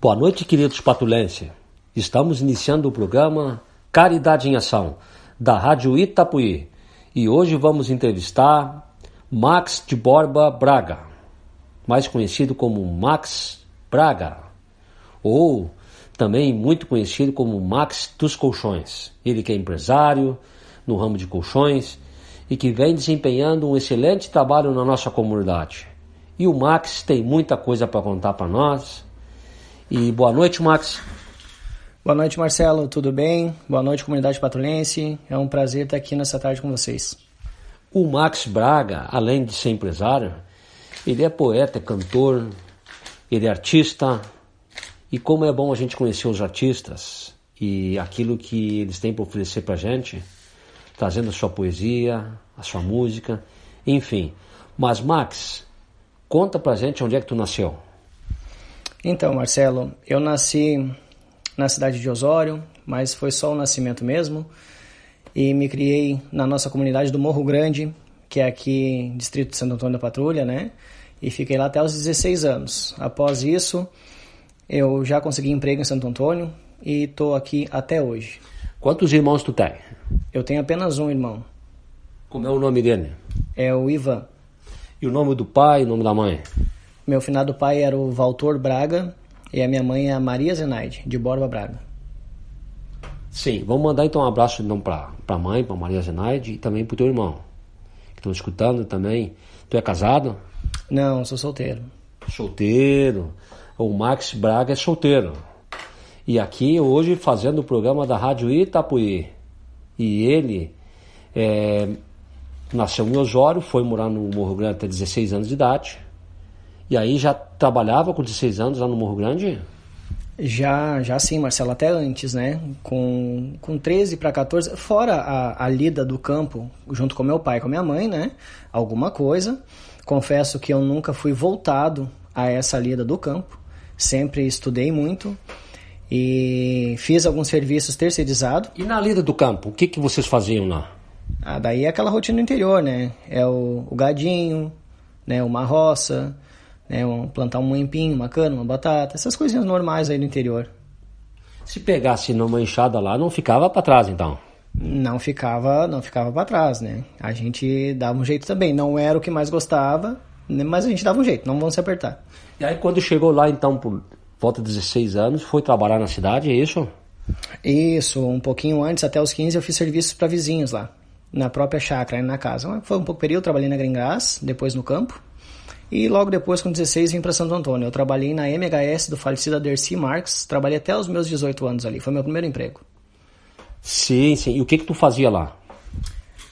Boa noite, queridos patulenses. Estamos iniciando o programa Caridade em Ação, da Rádio Itapuí. E hoje vamos entrevistar Max de Borba Braga, mais conhecido como Max Braga, ou também muito conhecido como Max dos Colchões. Ele que é empresário no ramo de colchões e que vem desempenhando um excelente trabalho na nossa comunidade. E o Max tem muita coisa para contar para nós e boa noite, Max. Boa noite, Marcelo. Tudo bem? Boa noite, comunidade patrulhense. É um prazer estar aqui nessa tarde com vocês. O Max Braga, além de ser empresário, ele é poeta, é cantor, ele é artista. E como é bom a gente conhecer os artistas e aquilo que eles têm para oferecer para a gente, trazendo a sua poesia, a sua música, enfim. Mas, Max, conta pra gente onde é que tu nasceu. Então, Marcelo, eu nasci na cidade de Osório, mas foi só o nascimento mesmo. E me criei na nossa comunidade do Morro Grande, que é aqui distrito de Santo Antônio da Patrulha, né? E fiquei lá até os 16 anos. Após isso, eu já consegui emprego em Santo Antônio e estou aqui até hoje. Quantos irmãos tu tem? Eu tenho apenas um irmão. Como é o nome dele? É o Ivan. E o nome do pai e o nome da mãe? Meu finado pai era o Valtor Braga e a minha mãe é a Maria Zenaide, de Borba Braga. Sim, vamos mandar então um abraço então para a mãe, para Maria Zenaide e também para o teu irmão, que estão escutando também. Tu é casado? Não, sou solteiro. Solteiro. O Max Braga é solteiro. E aqui hoje fazendo o programa da Rádio Itapuí. E ele é, nasceu em Osório, foi morar no Morro Grande até 16 anos de idade e aí já trabalhava com 16 anos lá no Morro Grande? Já, já sim, Marcelo, até antes, né? Com, com 13 para 14, fora a, a lida do campo, junto com meu pai e com minha mãe, né? Alguma coisa. Confesso que eu nunca fui voltado a essa lida do campo. Sempre estudei muito e fiz alguns serviços terceirizados. E na lida do campo, o que, que vocês faziam lá? Ah, daí é aquela rotina interior, né? É o, o gadinho, né? uma roça, né? Um, plantar um empim, uma cana, uma batata, essas coisinhas normais aí no interior. Se pegasse numa enxada lá, não ficava para trás então? Não ficava, não ficava para trás, né? A gente dava um jeito também. Não era o que mais gostava, né? mas a gente dava um jeito, não vamos se apertar. E aí quando chegou lá então por volta de 16 anos, foi trabalhar na cidade, é isso? Isso, um pouquinho antes, até os 15, eu fiz serviços para vizinhos lá, na própria chácara, na casa. Foi um pouco período, trabalhei na Gringás, depois no campo. E logo depois, com 16, vim para Santo Antônio. Eu trabalhei na MHS do falecido Dercy Marques. Trabalhei até os meus 18 anos ali. Foi meu primeiro emprego. Sim, sim. E o que que tu fazia lá?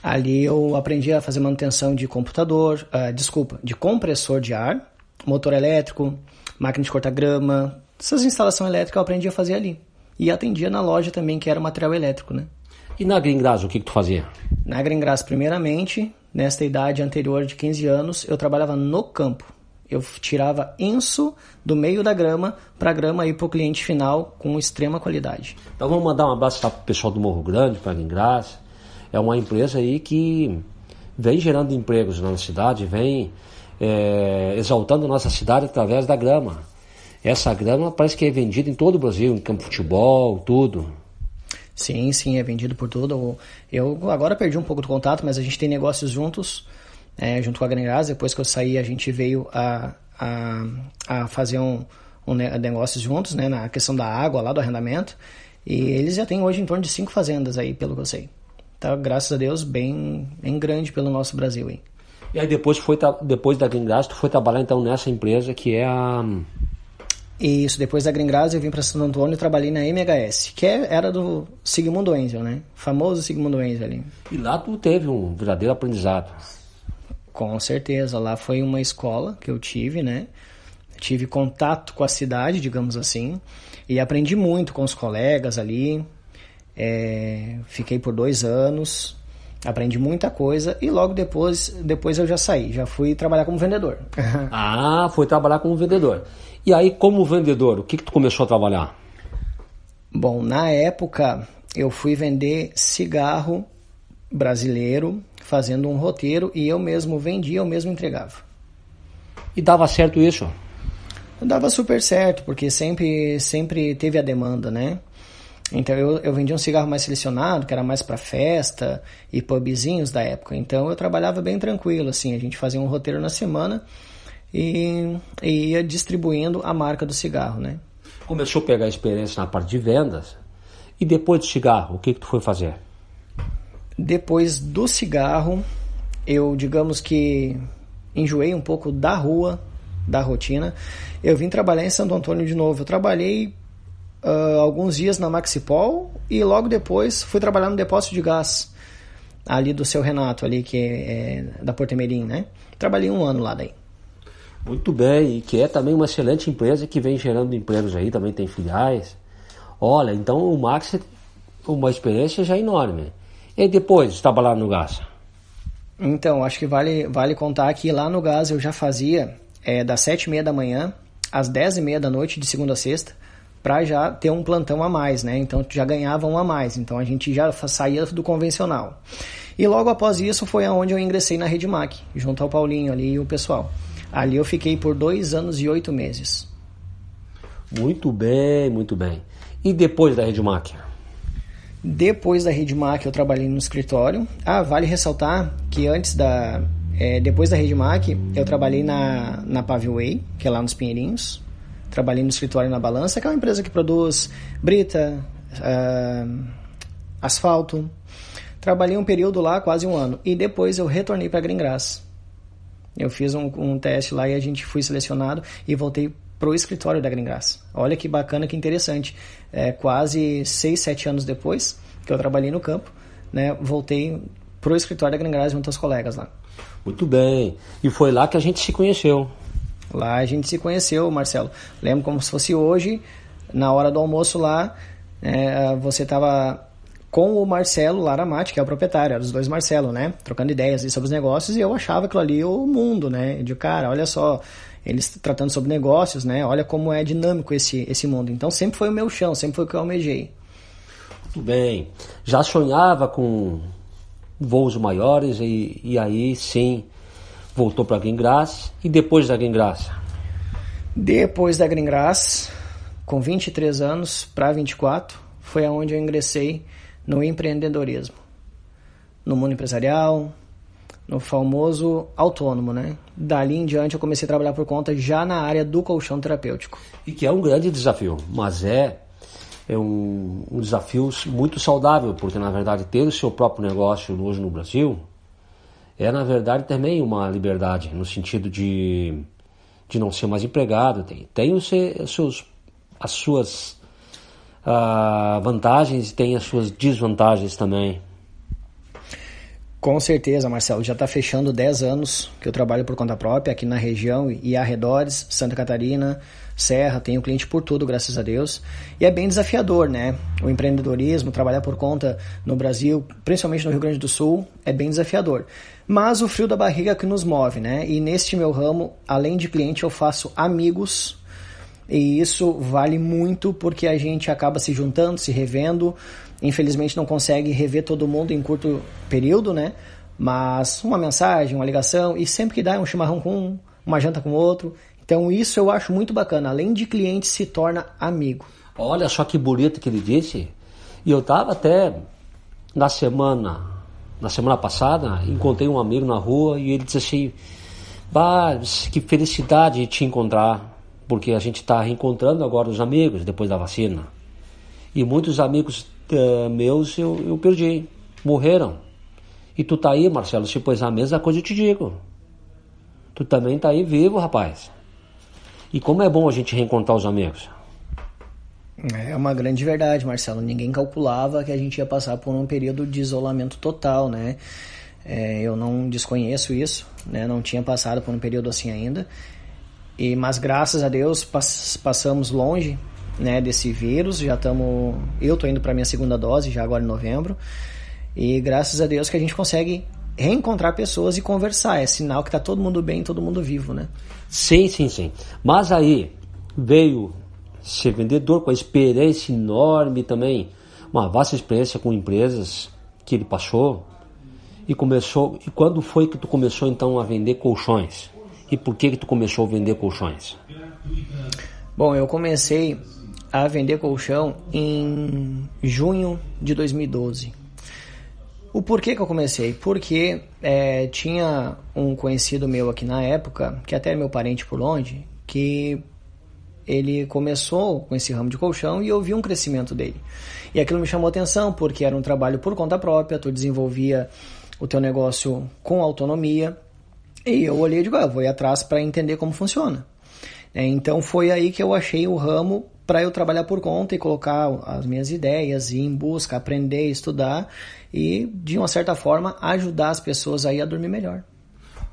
Ali eu aprendi a fazer manutenção de computador, uh, desculpa, de compressor de ar, motor elétrico, máquina de cortar grama. Essas instalações elétricas eu aprendi a fazer ali. E atendia na loja também, que era material elétrico, né? E na Gringras, o que que tu fazia? Na Gringras, primeiramente, nesta idade anterior de 15 anos, eu trabalhava no campo. Eu tirava enso do meio da grama para a grama ir para o cliente final com extrema qualidade. Então vamos mandar um abraço para o pessoal do Morro Grande, para a Gringras. É uma empresa aí que vem gerando empregos na cidade, vem é, exaltando nossa cidade através da grama. Essa grama parece que é vendida em todo o Brasil, em campo de futebol, tudo. Sim, sim, é vendido por tudo. Eu agora perdi um pouco do contato, mas a gente tem negócios juntos, é, junto com a Grangas. Depois que eu saí, a gente veio a, a, a fazer um, um negócio juntos, né, na questão da água lá, do arrendamento. E eles já têm hoje em torno de cinco fazendas aí, pelo que eu sei. Tá, graças a Deus, bem, bem grande pelo nosso Brasil aí. E aí depois, foi, depois da Gringras, tu foi trabalhar então nessa empresa que é a isso, depois da Green eu vim para Santo Antônio e trabalhei na MHS, que é, era do Sigmundo Enzel, né? Famoso Sigmundo Enzel ali. E lá tu teve um verdadeiro aprendizado. Com certeza, lá foi uma escola que eu tive, né? tive contato com a cidade, digamos assim, e aprendi muito com os colegas ali. É, fiquei por dois anos, aprendi muita coisa e logo depois, depois eu já saí, já fui trabalhar como vendedor. ah, foi trabalhar como vendedor. E aí, como vendedor, o que, que tu começou a trabalhar? Bom, na época eu fui vender cigarro brasileiro, fazendo um roteiro e eu mesmo vendia, eu mesmo entregava. E dava certo isso? Dava super certo, porque sempre, sempre teve a demanda, né? Então eu, eu vendia um cigarro mais selecionado, que era mais para festa e pubzinhos da época. Então eu trabalhava bem tranquilo, assim, a gente fazia um roteiro na semana e, e ia distribuindo a marca do cigarro, né? Começou a pegar experiência na parte de vendas e depois do cigarro, o que que tu foi fazer? Depois do cigarro, eu digamos que enjoei um pouco da rua, da rotina. Eu vim trabalhar em Santo Antônio de novo. Eu trabalhei uh, alguns dias na Maxipol e logo depois fui trabalhar no depósito de gás ali do seu Renato, ali que é, é da Portemerim, né? Trabalhei um ano lá daí. Muito bem, e que é também uma excelente empresa que vem gerando empregos aí, também tem filiais. Olha, então o Max uma experiência já enorme. E depois de trabalhar no gás? Então, acho que vale, vale contar que lá no gás eu já fazia é, das sete e meia da manhã às dez e meia da noite, de segunda a sexta, para já ter um plantão a mais, né? Então já ganhava um a mais, então a gente já saía do convencional. E logo após isso foi aonde eu ingressei na Rede Mac, junto ao Paulinho ali e o pessoal. Ali eu fiquei por dois anos e oito meses. Muito bem, muito bem. E depois da Rede Mac? Depois da Rede Mac eu trabalhei no escritório. Ah, vale ressaltar que antes da... É, depois da Rede Mac eu trabalhei na, na Paveway, que é lá nos Pinheirinhos. Trabalhei no escritório na Balança, que é uma empresa que produz brita, uh, asfalto. Trabalhei um período lá, quase um ano. E depois eu retornei para Green Grass. Eu fiz um, um, teste lá e a gente foi selecionado e voltei pro escritório da Green Grass. Olha que bacana, que interessante. É, quase seis, sete anos depois que eu trabalhei no campo, né, voltei pro escritório da Green Grass junto aos colegas lá. Muito bem. E foi lá que a gente se conheceu. Lá a gente se conheceu, Marcelo. Lembro como se fosse hoje, na hora do almoço lá, é, você estava com o Marcelo Laramate, que é o proprietário, eram os dois Marcelo, né? Trocando ideias sobre os negócios e eu achava aquilo ali o mundo, né? De cara, olha só, eles tratando sobre negócios, né? Olha como é dinâmico esse, esse mundo. Então sempre foi o meu chão, sempre foi o que eu almejei. Muito bem. Já sonhava com voos maiores e, e aí sim voltou para a Green Grass e depois da Green Grass? Depois da Green Grass, com 23 anos para 24, foi aonde eu ingressei no empreendedorismo, no mundo empresarial, no famoso autônomo, né? Dali em diante eu comecei a trabalhar por conta já na área do colchão terapêutico. E que é um grande desafio, mas é, é um, um desafio muito saudável, porque na verdade ter o seu próprio negócio hoje no Brasil é na verdade também uma liberdade, no sentido de, de não ser mais empregado, tem, tem os seus, as suas uh, vantagens e tem as suas desvantagens também. Com certeza, Marcelo. Já está fechando 10 anos que eu trabalho por conta própria aqui na região e arredores, Santa Catarina, Serra, tenho cliente por tudo, graças a Deus. E é bem desafiador, né? O empreendedorismo, trabalhar por conta no Brasil, principalmente no Rio Grande do Sul, é bem desafiador. Mas o frio da barriga é que nos move, né? E neste meu ramo, além de cliente, eu faço amigos e isso vale muito porque a gente acaba se juntando, se revendo. Infelizmente não consegue rever todo mundo em curto período, né? Mas uma mensagem, uma ligação, e sempre que dá é um chimarrão com um, uma janta com outro. Então isso eu acho muito bacana. Além de cliente, se torna amigo. Olha só que bonito que ele disse. E eu tava até na semana, na semana passada, encontrei um amigo na rua e ele disse assim: Bah, que felicidade de te encontrar porque a gente está reencontrando agora os amigos depois da vacina. E muitos amigos uh, meus eu, eu perdi, morreram. E tu tá aí, Marcelo, se pôs a mesma coisa eu te digo. Tu também tá aí vivo, rapaz. E como é bom a gente reencontrar os amigos. É uma grande verdade, Marcelo. Ninguém calculava que a gente ia passar por um período de isolamento total, né? É, eu não desconheço isso, né? Não tinha passado por um período assim ainda. E, mas graças a Deus pass passamos longe né, desse vírus. Já estamos. Eu estou indo para minha segunda dose, já agora em novembro. E graças a Deus que a gente consegue reencontrar pessoas e conversar. É sinal que está todo mundo bem, todo mundo vivo, né? Sim, sim, sim. Mas aí veio ser vendedor com a experiência enorme também, uma vasta experiência com empresas que ele passou e começou. E quando foi que tu começou então a vender colchões? E por que que tu começou a vender colchões? Bom, eu comecei a vender colchão em junho de 2012. O porquê que eu comecei? Porque é, tinha um conhecido meu aqui na época, que até é meu parente por longe, que ele começou com esse ramo de colchão e eu vi um crescimento dele. E aquilo me chamou atenção porque era um trabalho por conta própria, tu desenvolvia o teu negócio com autonomia. E eu olhei e digo, ah, vou ir atrás para entender como funciona. É, então foi aí que eu achei o ramo para eu trabalhar por conta e colocar as minhas ideias, ir em busca, aprender, estudar e, de uma certa forma, ajudar as pessoas aí a dormir melhor.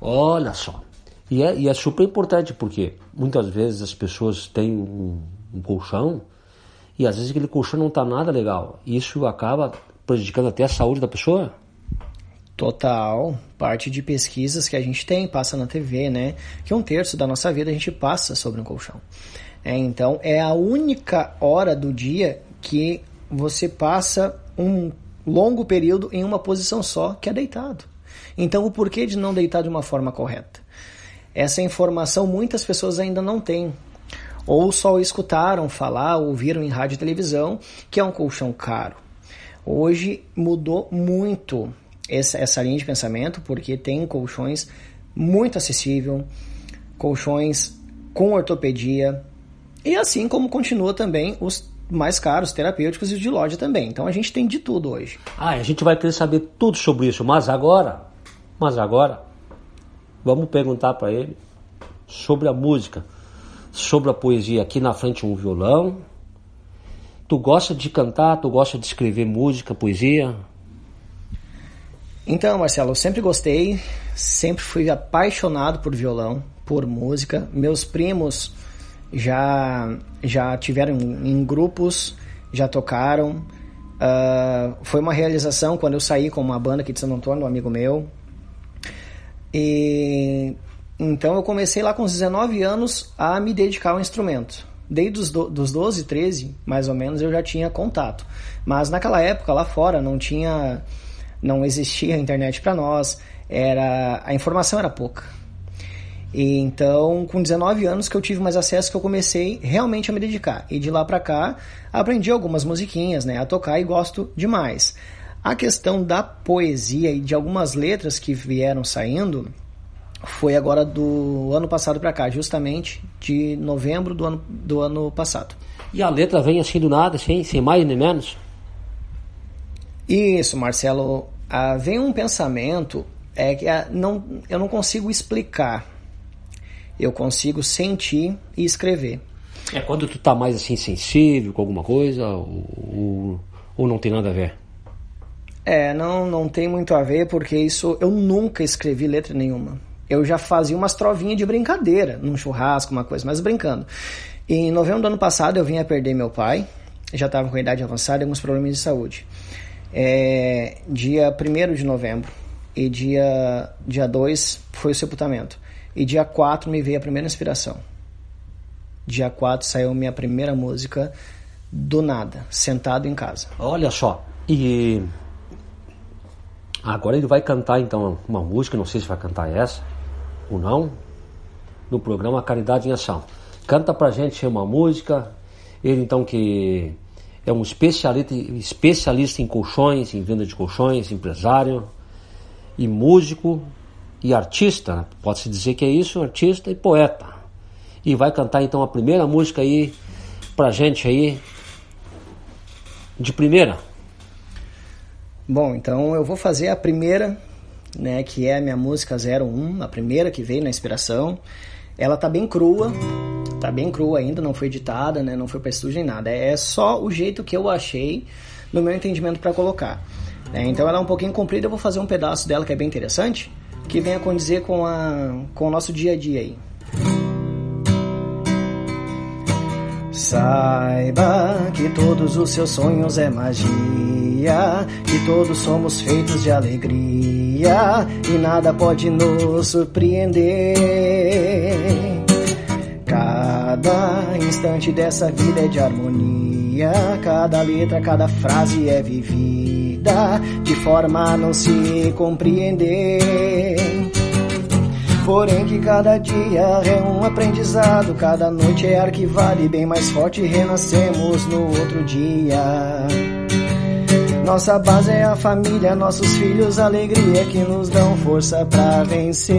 Olha só. E é, e é super importante porque muitas vezes as pessoas têm um, um colchão e às vezes aquele colchão não está nada legal. Isso acaba prejudicando até a saúde da pessoa? Total, parte de pesquisas que a gente tem, passa na TV, né? Que um terço da nossa vida a gente passa sobre um colchão. É, então, é a única hora do dia que você passa um longo período em uma posição só, que é deitado. Então, o porquê de não deitar de uma forma correta? Essa informação muitas pessoas ainda não têm. Ou só escutaram falar, ouviram em rádio e televisão que é um colchão caro. Hoje mudou muito essa, essa linha de pensamento, porque tem colchões muito acessível, colchões com ortopedia, e assim como continua também os mais caros, terapêuticos e de loja também. Então a gente tem de tudo hoje. Ah, a gente vai querer saber tudo sobre isso, mas agora, mas agora, vamos perguntar para ele sobre a música, sobre a poesia. Aqui na frente um violão. Tu gosta de cantar? Tu gosta de escrever música, poesia? Então, Marcelo, eu sempre gostei, sempre fui apaixonado por violão, por música. Meus primos já, já tiveram em grupos, já tocaram. Uh, foi uma realização quando eu saí com uma banda aqui de Santo Antônio, um amigo meu. E então eu comecei lá com 19 anos a me dedicar ao instrumento. Desde os do, dos 12, 13, mais ou menos, eu já tinha contato. Mas naquela época, lá fora, não tinha não existia internet para nós, era a informação era pouca. E então, com 19 anos que eu tive mais acesso, que eu comecei realmente a me dedicar. E de lá para cá, aprendi algumas musiquinhas, né, a tocar e gosto demais. A questão da poesia e de algumas letras que vieram saindo foi agora do ano passado para cá, justamente de novembro do ano, do ano passado. E a letra vem assim do nada, sem, sem mais nem menos? Isso, Marcelo ah, vem um pensamento é que ah, não, eu não consigo explicar. Eu consigo sentir e escrever. É quando tu tá mais assim sensível com alguma coisa ou, ou não tem nada a ver? É, não, não tem muito a ver porque isso eu nunca escrevi letra nenhuma. Eu já fazia umas trovinhas de brincadeira, num churrasco, uma coisa, mas brincando. Em novembro do ano passado eu vim a perder meu pai, já estava com idade avançada e alguns problemas de saúde é, dia 1 de novembro e dia, dia 2 foi o sepultamento. E dia 4 me veio a primeira inspiração. Dia 4 saiu minha primeira música do nada, sentado em casa. Olha só, e agora ele vai cantar então uma música, não sei se vai cantar essa ou não, no programa Caridade em Ação. Canta pra gente uma música, ele então que é um especialista, especialista em colchões, em venda de colchões, empresário e músico e artista, pode-se dizer que é isso, artista e poeta. E vai cantar então a primeira música aí pra gente aí de primeira. Bom, então eu vou fazer a primeira, né, que é a minha música 01, a primeira que veio na inspiração. Ela tá bem crua, tá bem crua ainda, não foi editada, né? Não foi para estúdio nem nada. É só o jeito que eu achei, no meu entendimento, para colocar. É, então ela é um pouquinho comprida, eu vou fazer um pedaço dela que é bem interessante, que vem a condizer com, a, com o nosso dia a dia aí. Saiba que todos os seus sonhos é magia, que todos somos feitos de alegria e nada pode nos surpreender. Cada instante dessa vida é de harmonia, cada letra, cada frase é vivida de forma a não se compreender. Porém que cada dia é um aprendizado, cada noite é arquivada e bem mais forte renascemos no outro dia. Nossa base é a família, nossos filhos, alegria que nos dão força pra vencer.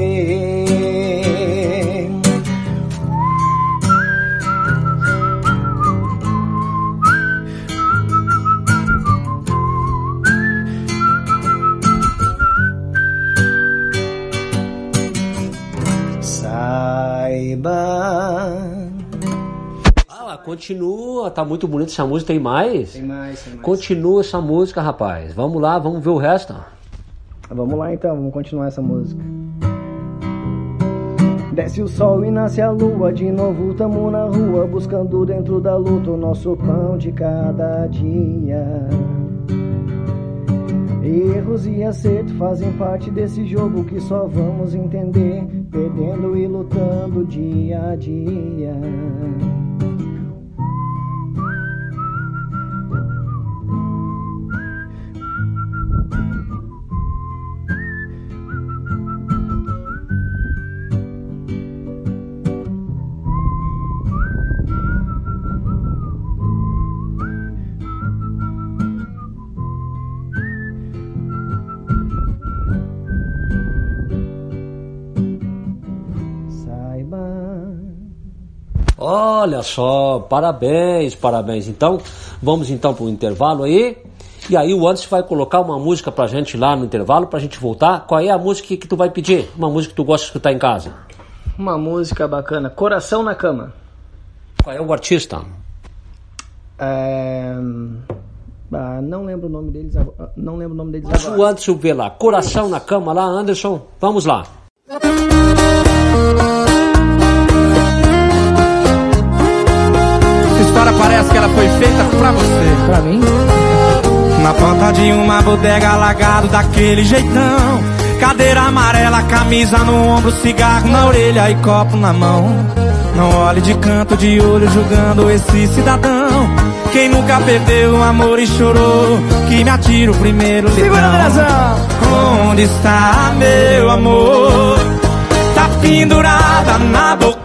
Continua, tá muito bonito essa música, tem mais? Tem mais, tem mais. Continua essa música, rapaz. Vamos lá, vamos ver o resto. Vamos lá então, vamos continuar essa música. Desce o sol e nasce a lua, de novo tamo na rua, buscando dentro da luta o nosso pão de cada dia. Erros e acertos fazem parte desse jogo que só vamos entender, perdendo e lutando dia a dia. Olha só, parabéns, parabéns. Então, vamos então para o intervalo aí. E aí o Anderson vai colocar uma música pra gente lá no intervalo, pra gente voltar. Qual é a música que tu vai pedir? Uma música que tu gosta de escutar em casa? Uma música bacana, Coração na Cama. Qual é o artista? É... Ah, não lembro o nome deles agora. Não lembro o nome deles agora. O Anderson vê lá, Coração na Cama lá, Anderson. Vamos lá. História parece que ela foi feita pra você. Pra mim? Na porta de uma bodega alagado daquele jeitão. Cadeira amarela, camisa no ombro, cigarro na orelha e copo na mão. Não olhe de canto de olho julgando esse cidadão. Quem nunca perdeu o amor e chorou, que me atira o primeiro litrão. Onde está meu amor? Tá pendurada na boca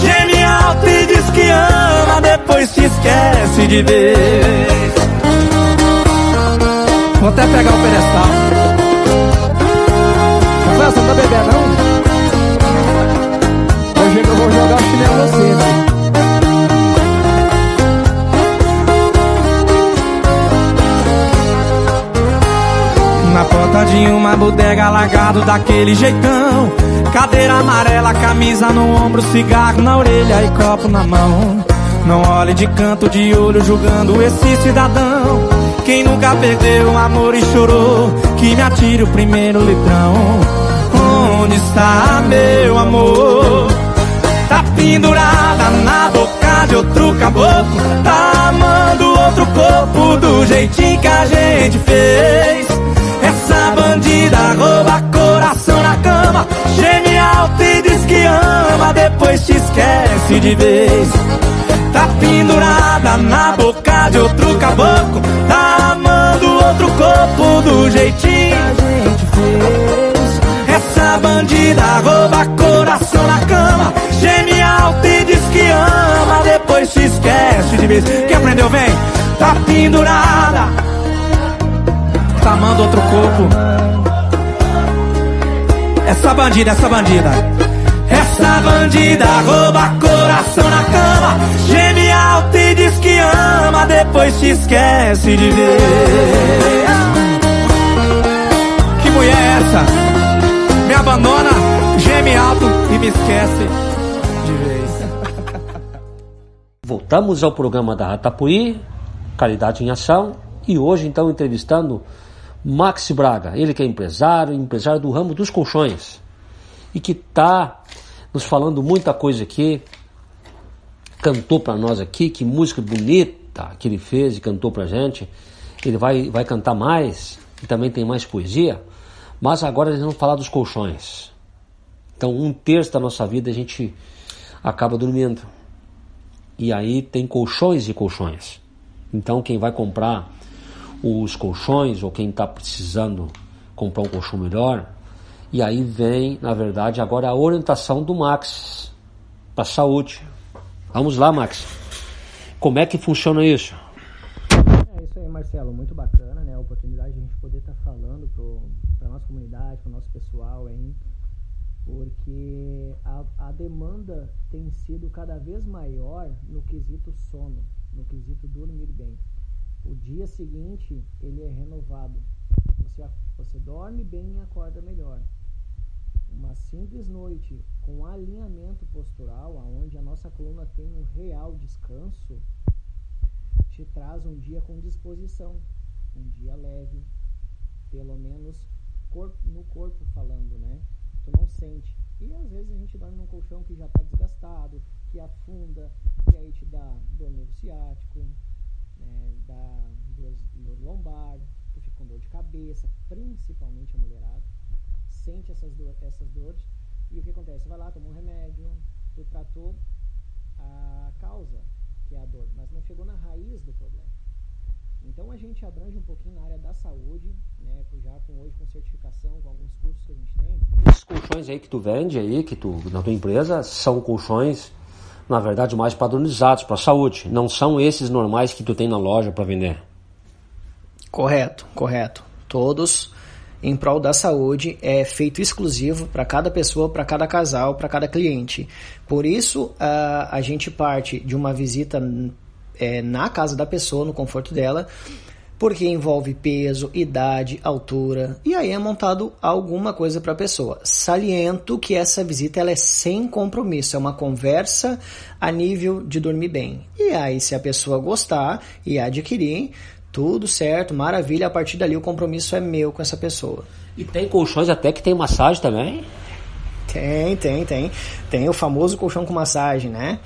geme alto e diz que ama, depois se esquece de vez. Vou até pegar o pedestal. Você não tá bebendo não? Hoje eu vou jogar o chinelo em você, Na porta de uma bodega alagado daquele jeitão. Cadeira amarela, camisa no ombro, cigarro na orelha e copo na mão. Não olhe de canto de olho julgando esse cidadão. Quem nunca perdeu o amor e chorou Que me atire o primeiro litrão. Onde está meu amor? Tá pendurada na boca de outro caboclo. Tá amando outro corpo do jeitinho que a gente fez essa bandida rouba coração na cama. Geme alto e diz que ama Depois te esquece de vez. Tá pendurada na boca de outro caboclo Tá amando outro corpo do jeitinho que a gente fez. Essa bandida rouba coração na cama. Geme alto e diz que ama Depois te esquece de vez. Quem aprendeu vem? Tá pendurada tá amando outro corpo. Essa bandida, essa bandida. Essa bandida rouba coração na cama. Geme alto e diz que ama, depois se esquece de ver. Que mulher é essa? Me abandona, geme alto e me esquece de vez. Voltamos ao programa da Ratapuí, Caridade em Ação, e hoje então entrevistando Max Braga, ele que é empresário, empresário do ramo dos colchões e que está nos falando muita coisa aqui cantou para nós aqui, que música bonita que ele fez e cantou para gente. Ele vai, vai cantar mais e também tem mais poesia. Mas agora eles vão falar dos colchões. Então, um terço da nossa vida a gente acaba dormindo. E aí tem colchões e colchões. Então, quem vai comprar os colchões ou quem está precisando comprar um colchão melhor, e aí vem, na verdade, agora a orientação do Max para a saúde. Vamos lá, Max. Como é que funciona isso? É isso aí, Marcelo. Muito bacana, né? A oportunidade de a gente poder estar tá falando para a nossa comunidade, para o nosso pessoal aí, porque a, a demanda tem sido cada vez maior no quesito sono, no quesito dormir bem. O dia seguinte ele é renovado. Você, você dorme bem e acorda melhor. Uma simples noite com alinhamento postural, onde a nossa coluna tem um real descanso, te traz um dia com disposição, um dia leve, pelo menos corpo, no corpo falando, né? Tu não sente. E às vezes a gente dorme num colchão que já está desgastado, que afunda, e aí te dá dor nervo ciático, né? dá dor, dor lombar, tu fica com dor de cabeça, principalmente a mulherada sente essas, do, essas dores e o que acontece? Vai lá, toma um remédio, tu tratou a causa, que é a dor, mas não chegou na raiz do problema. Então a gente abrange um pouquinho na área da saúde, né, já com hoje com certificação, com alguns cursos que a gente tem. Esses colchões aí que tu vende aí, que tu na tua empresa, são colchões na verdade mais padronizados para a saúde, não são esses normais que tu tem na loja para vender. Correto, correto. Todos em prol da saúde é feito exclusivo para cada pessoa, para cada casal, para cada cliente. Por isso, a, a gente parte de uma visita é, na casa da pessoa, no conforto dela, porque envolve peso, idade, altura, e aí é montado alguma coisa para a pessoa. Saliento que essa visita ela é sem compromisso, é uma conversa a nível de dormir bem. E aí, se a pessoa gostar e adquirir, tudo certo, maravilha. A partir dali o compromisso é meu com essa pessoa. E tem colchões até que tem massagem também? Tem, tem, tem. Tem o famoso colchão com massagem, né?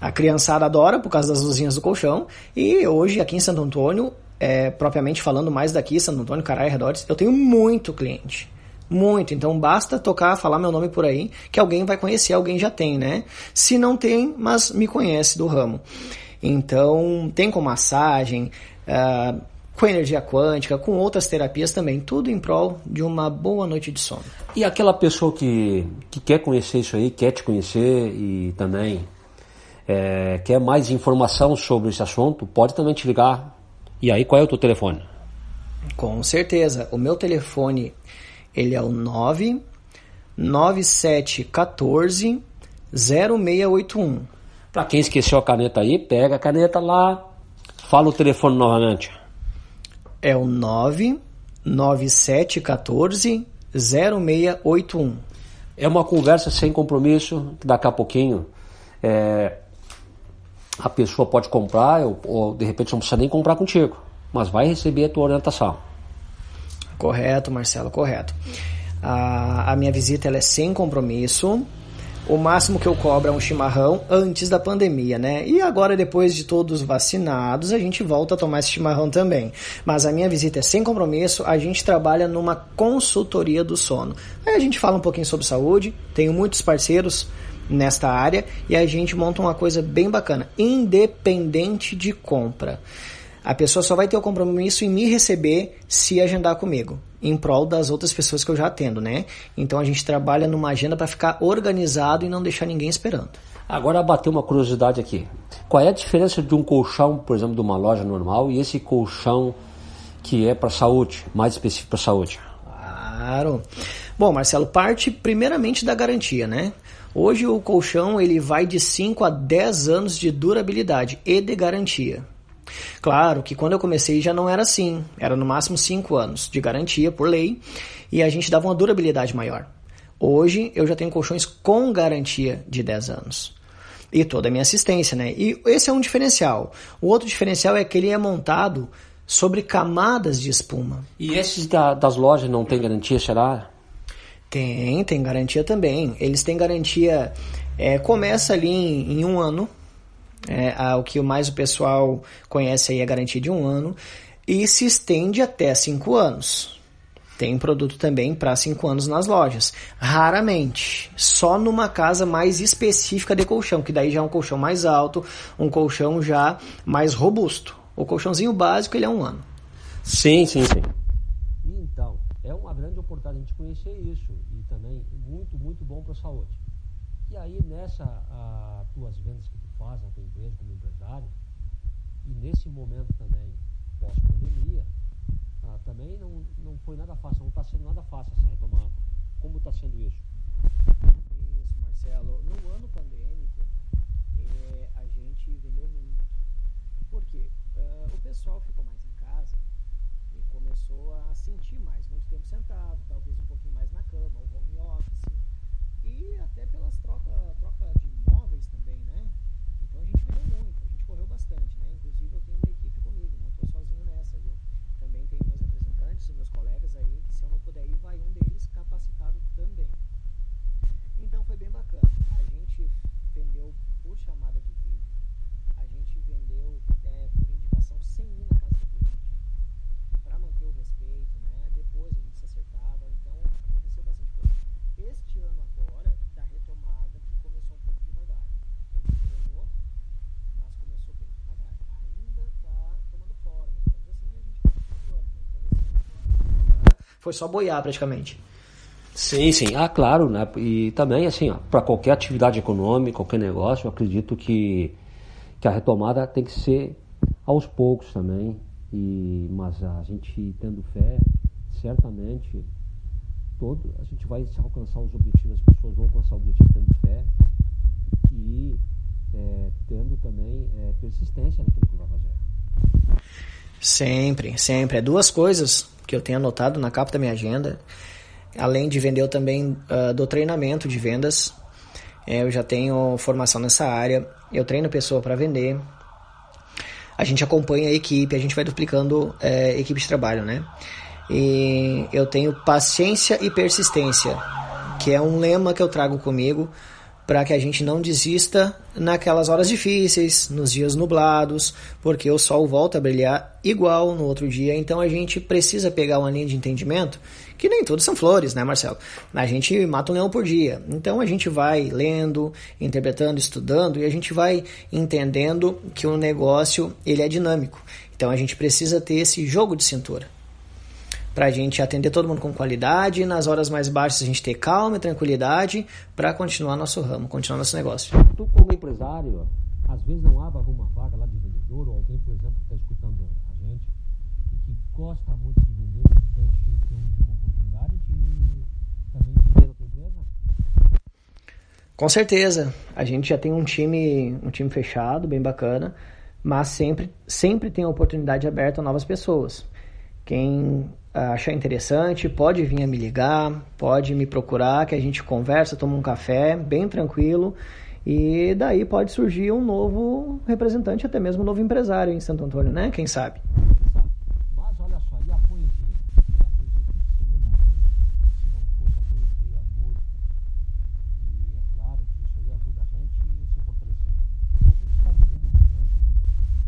A criançada adora por causa das luzinhas do colchão. E hoje aqui em Santo Antônio, é, propriamente falando mais daqui, Santo Antônio, Caralho, Redores, eu tenho muito cliente. Muito, então basta tocar, falar meu nome por aí, que alguém vai conhecer, alguém já tem, né? Se não tem, mas me conhece do ramo. Então, tem com massagem, uh, com energia quântica, com outras terapias também, tudo em prol de uma boa noite de sono. E aquela pessoa que, que quer conhecer isso aí, quer te conhecer e também é, quer mais informação sobre esse assunto, pode também te ligar. E aí, qual é o teu telefone? Com certeza. O meu telefone ele é o 99714 0681. Para quem esqueceu a caneta aí, pega a caneta lá, Fala o telefone novamente. É o 99714 0681. É uma conversa sem compromisso, daqui a pouquinho é, a pessoa pode comprar, ou, ou de repente não precisa nem comprar contigo, mas vai receber a tua orientação. Correto, Marcelo, correto. A, a minha visita ela é sem compromisso o máximo que eu cobro é um chimarrão antes da pandemia, né? E agora, depois de todos vacinados, a gente volta a tomar esse chimarrão também. Mas a minha visita é sem compromisso, a gente trabalha numa consultoria do sono. Aí a gente fala um pouquinho sobre saúde, tenho muitos parceiros nesta área e a gente monta uma coisa bem bacana, independente de compra. A pessoa só vai ter o compromisso em me receber se agendar comigo, em prol das outras pessoas que eu já atendo, né? Então a gente trabalha numa agenda para ficar organizado e não deixar ninguém esperando. Agora bateu uma curiosidade aqui. Qual é a diferença de um colchão, por exemplo, de uma loja normal e esse colchão que é para saúde, mais específico para saúde? Claro. Bom, Marcelo, parte primeiramente da garantia, né? Hoje o colchão ele vai de 5 a 10 anos de durabilidade e de garantia. Claro que quando eu comecei já não era assim, era no máximo 5 anos de garantia por lei e a gente dava uma durabilidade maior. Hoje eu já tenho colchões com garantia de 10 anos. E toda a minha assistência, né? E esse é um diferencial. O outro diferencial é que ele é montado sobre camadas de espuma. E esses da, das lojas não tem garantia, será? Tem, tem garantia também. Eles têm garantia, é, começa ali em, em um ano, É, a, o que mais o pessoal conhece aí é garantia de um ano e se estende até cinco anos. Tem produto também para cinco anos nas lojas. Raramente. Só numa casa mais específica de colchão, que daí já é um colchão mais alto, um colchão já mais robusto. O colchãozinho básico ele é um ano. Sim, sim, sim. É uma grande oportunidade a gente conhecer isso e também muito, muito bom para a saúde. E aí, nessa, a, tuas vendas que tu faz na tua empresa como empresário, e nesse momento também, pós-pandemia, ah, também não, não foi nada fácil, não está sendo nada fácil essa retomada. Como está sendo isso? Isso, Marcelo. No ano pandêmico, é, a gente vendeu muito. Por quê? Uh, o pessoal ficou mais em casa começou a sentir mais, muito tempo sentado, talvez um pouquinho mais na cama, o home office, e até pelas trocas troca de imóveis também, né? Então a gente vendeu muito, a gente correu bastante, né? Inclusive eu tenho uma equipe comigo, não estou sozinho nessa, viu? Também tenho meus representantes, meus colegas aí, que se eu não puder ir, vai um deles capacitado também. Então foi bem bacana. A gente vendeu por chamada de vídeo, a gente vendeu é, por indicação sem ir na casa do para manter o respeito, né? Depois a gente se acertava, então aconteceu bastante coisa. Este ano agora, da retomada, que começou um pouco devagar. Ele treinou, mas começou bem devagar. Ainda está tomando forma, digamos assim, e a gente está ano, né? Então esse foi só boiar praticamente. Sim, sim. Ah, claro, né? E também, assim, para qualquer atividade econômica, qualquer negócio, eu acredito que, que a retomada tem que ser aos poucos também. E, mas a gente tendo fé, certamente, todo, a gente vai alcançar os objetivos, as pessoas vão alcançar o objetivo tendo fé e é, tendo também é, persistência naquilo que vai fazer. Sempre, sempre. É duas coisas que eu tenho anotado na capa da minha agenda. Além de vender, eu também uh, treinamento de vendas. É, eu já tenho formação nessa área. Eu treino pessoa para vender. A gente acompanha a equipe, a gente vai duplicando é, equipe de trabalho, né? E eu tenho paciência e persistência, que é um lema que eu trago comigo para que a gente não desista naquelas horas difíceis, nos dias nublados, porque o sol volta a brilhar igual no outro dia, então a gente precisa pegar uma linha de entendimento que nem tudo são flores, né, Marcelo? A gente mata um leão por dia. Então a gente vai lendo, interpretando, estudando e a gente vai entendendo que o negócio ele é dinâmico. Então a gente precisa ter esse jogo de cintura para a gente atender todo mundo com qualidade e nas horas mais baixas a gente ter calma e tranquilidade para continuar nosso ramo, continuar nosso negócio. Tu como empresário, às vezes não abre alguma vaga lá de vendedor ou alguém, por exemplo, que está escutando a gente e que gosta muito de repente tem uma oportunidade de também vender a tua empresa? Com certeza, a gente já tem um time, um time fechado, bem bacana, mas sempre, sempre tem a oportunidade aberta a novas pessoas. Quem achar interessante, pode vir a me ligar, pode me procurar, que a gente conversa, toma um café, bem tranquilo. E daí pode surgir um novo representante, até mesmo um novo empresário em Santo Antônio, né? Quem sabe? Mas olha só, e a poesia? A poesia o que seria da gente se não fosse a poesia, a música? E é claro que isso aí ajuda a gente a se fortalecer. Hoje a gente está vivendo um momento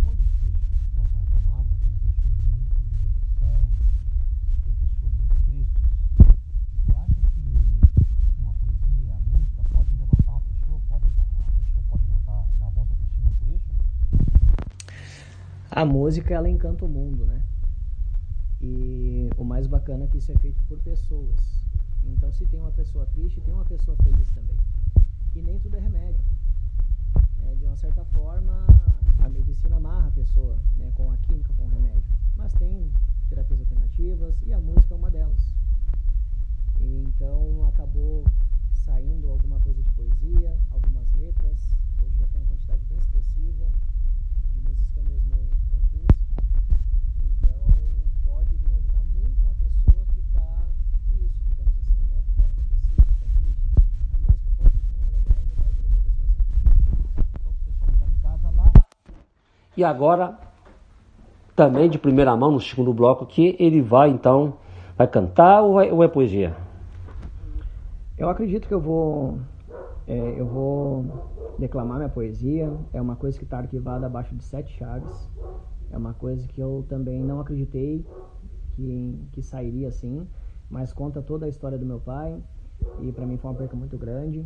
muito difícil nessa retomada, tem pessoas muito em depressão, tem pessoas muito tristes. Tu acha que uma poesia, a música pode levantar uma pessoa, pode, a pessoa pode voltar, dar a volta por cima por isso? A música, ela encanta o mundo, né? E o mais bacana é que isso é feito por pessoas. Então, se tem uma pessoa triste, tem uma pessoa feliz também. E nem tudo é remédio. É, de uma certa forma, a medicina amarra a pessoa né, com a química, com o remédio. Mas tem terapias alternativas e a música é uma delas. E, então, acabou saindo alguma coisa de poesia, algumas letras. Hoje já tem uma quantidade bem expressiva de eu mesmo E agora, também de primeira mão, no segundo bloco aqui, ele vai então, vai cantar ou, vai, ou é poesia? Eu acredito que eu vou É, eu vou declamar minha poesia. É uma coisa que está arquivada abaixo de sete chaves. É uma coisa que eu também não acreditei que, que sairia assim, mas conta toda a história do meu pai. E para mim foi uma perca muito grande,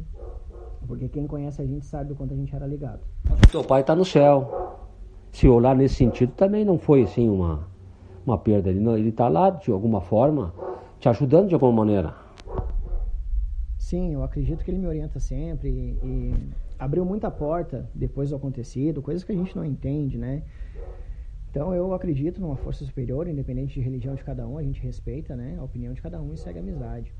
porque quem conhece a gente sabe do quanto a gente era ligado. Teu pai está no céu. Se olhar nesse sentido, também não foi assim uma, uma perda. Ele está lá de alguma forma, te ajudando de alguma maneira. Sim, eu acredito que ele me orienta sempre e, e abriu muita porta depois do acontecido, coisas que a gente não entende, né? Então eu acredito numa força superior, independente de religião de cada um, a gente respeita, né, a opinião de cada um e segue a amizade.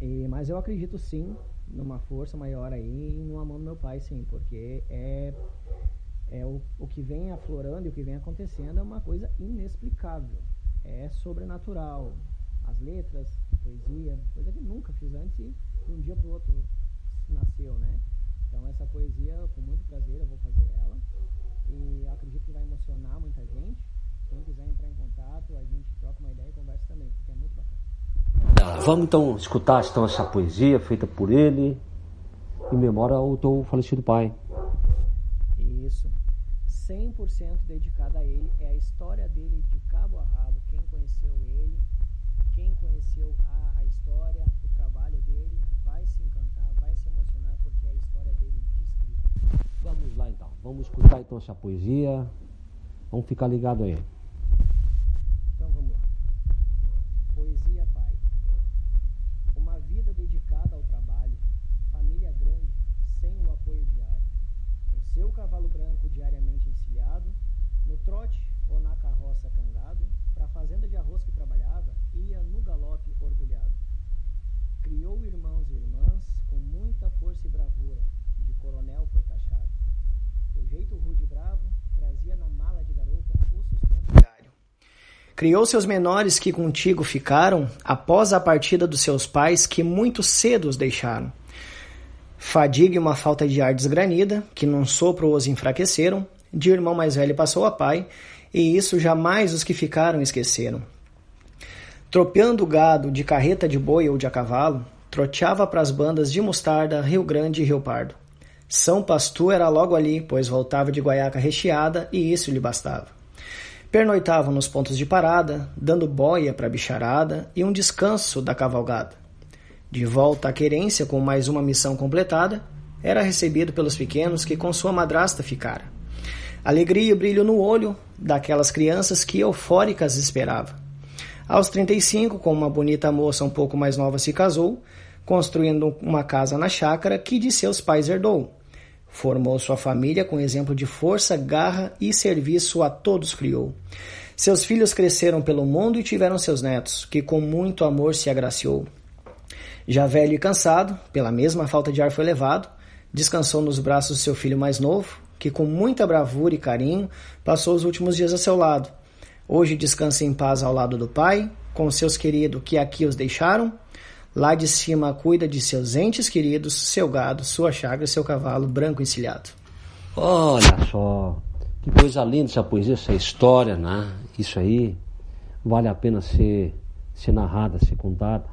E, mas eu acredito sim numa força maior aí numa mão do meu pai, sim, porque é é o, o que vem aflorando e o que vem acontecendo é uma coisa inexplicável. É sobrenatural. As letras, a poesia, coisa que nunca fiz antes e de um dia para o outro nasceu, né? Então essa poesia, com muito prazer, eu vou fazer ela e acredito que vai emocionar muita gente. Quem quiser entrar em contato, a gente troca uma ideia e conversa também, porque é muito bacana. Tá, vamos então escutar então, essa poesia feita por ele, em memória ao teu falecido pai. Isso. 100% dedicada a ele. É a história dele de cabo a rabo. Quem conheceu ele, quem conheceu a, a história, o trabalho dele, vai se encantar, vai se emocionar, porque é a história dele descrita. Vamos lá então. Vamos escutar então essa poesia. Vamos ficar ligado aí. Então vamos lá. Poesia Pai. Uma vida dedicada ao trabalho, família grande, sem o apoio diário. Com seu cavalo branco diariamente encilhado, no trote ou na carroça cangado, para a fazenda de arroz que trabalhava, ia no galope orgulhado. Criou irmãos e irmãs com muita força e bravura, de coronel foi taxado. Seu jeito rude e bravo, trazia na mala de garupa o sustento diário. Criou seus menores que contigo ficaram após a partida dos seus pais que muito cedo os deixaram. Fadiga e uma falta de ar desgranida, que num sopro os enfraqueceram, de irmão mais velho passou a pai, e isso jamais os que ficaram esqueceram. Tropeando o gado de carreta de boi ou de a cavalo, troteava para as bandas de Mostarda, Rio Grande e Rio Pardo. São Pastor era logo ali, pois voltava de guaiaca recheada e isso lhe bastava. Pernoitavam nos pontos de parada, dando boia para a bicharada e um descanso da cavalgada. De volta à querência com mais uma missão completada, era recebido pelos pequenos que com sua madrasta ficara. Alegria e brilho no olho daquelas crianças que eufóricas esperava. Aos 35, com uma bonita moça um pouco mais nova se casou, construindo uma casa na chácara que de seus pais herdou. Formou sua família com exemplo de força, garra e serviço a todos criou. Seus filhos cresceram pelo mundo e tiveram seus netos, que com muito amor se agraciou. Já velho e cansado, pela mesma falta de ar foi levado, descansou nos braços do seu filho mais novo, que com muita bravura e carinho passou os últimos dias a seu lado. Hoje descansa em paz ao lado do pai, com seus queridos que aqui os deixaram, Lá de cima cuida de seus entes queridos, seu gado, sua chácara, seu cavalo branco encilhado. Olha só, que coisa linda essa poesia, essa história, né? Isso aí vale a pena ser, ser narrada, ser contada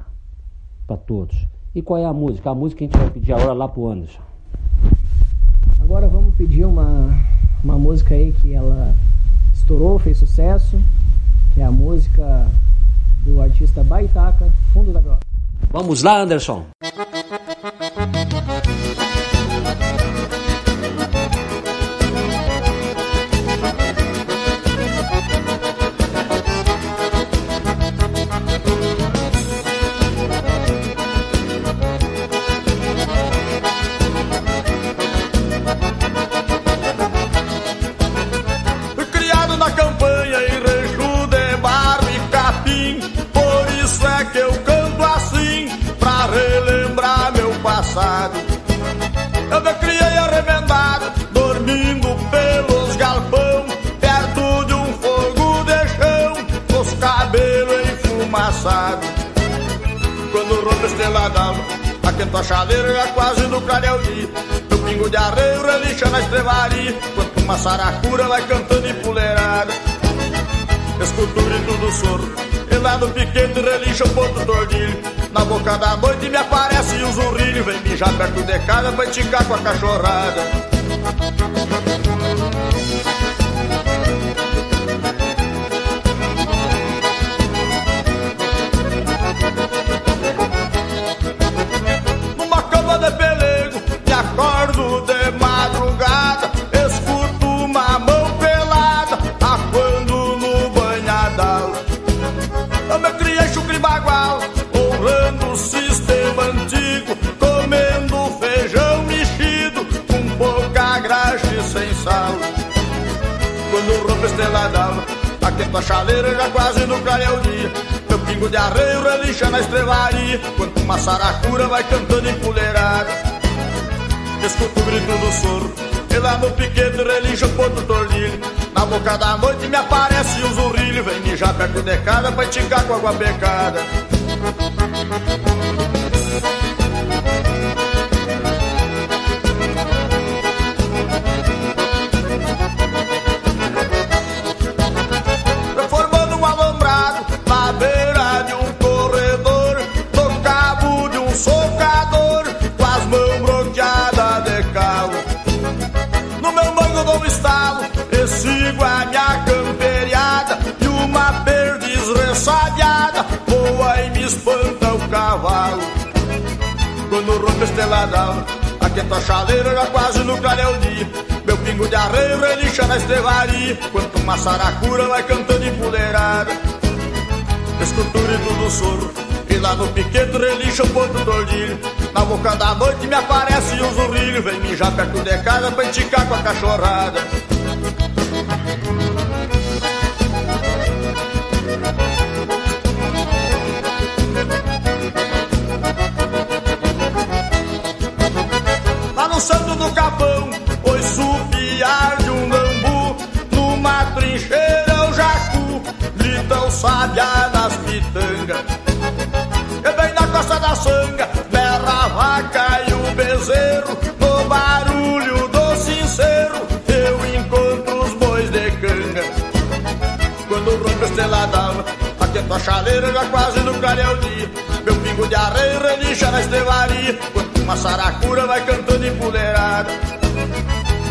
para todos. E qual é a música? A música que a gente vai pedir agora lá pro Anderson. Agora vamos pedir uma, uma música aí que ela estourou, fez sucesso, que é a música do artista Baitaca, Fundo da Grota. Vamos lá, Anderson. Enfumaçados. Quando rompe estrela d'alva, aquento a chaleira já quase no dia. Meu pingo de arreio relincha na estrevaria, quanto uma saracura vai cantando empoleirada. Escuto o grito do soro, e lá no piquete relincha o ponto tordilho. Na boca da noite me aparece o zurrilho Vem mijar perto de casa pra enticar com a cachorrada Aquento a chaleira já quase no clareia o dia Meu pingo de arreio relincha na estrevaria Quando uma saracura vai cantando empoleirada Escuto o grito do soro. E lá no piquete relincha o ponto tornilho. Na boca da noite me aparece um zurrilho. Vem mijar perto de casa pra enticar com água pecada cavalo. Quando rompe esteladão Aquento a chaleira já quase no clareia o dia Meu pingo de arreio relincha na estrevaria Quanto uma saracura vai cantando empoleirada Escuto o grito do soro E lá no piquete relincha o ponto tordilho Na boca da noite me aparece um zurrilho Vem mijar perto de casa pra enticar com a cachorrada do capão, oi supiar de um lambu Numa trincheira o jacu, grita o sabiá das pitangas. E bem na costa da sanga, berra a vaca e o bezerro No barulho do sincero, eu encontro os bois de canga. Quando rompe a estrela d'alva, aquento a chaleira já quase no o dia Meu pingo de areia relincha na estrevaria uma saracura vai cantando empoleirada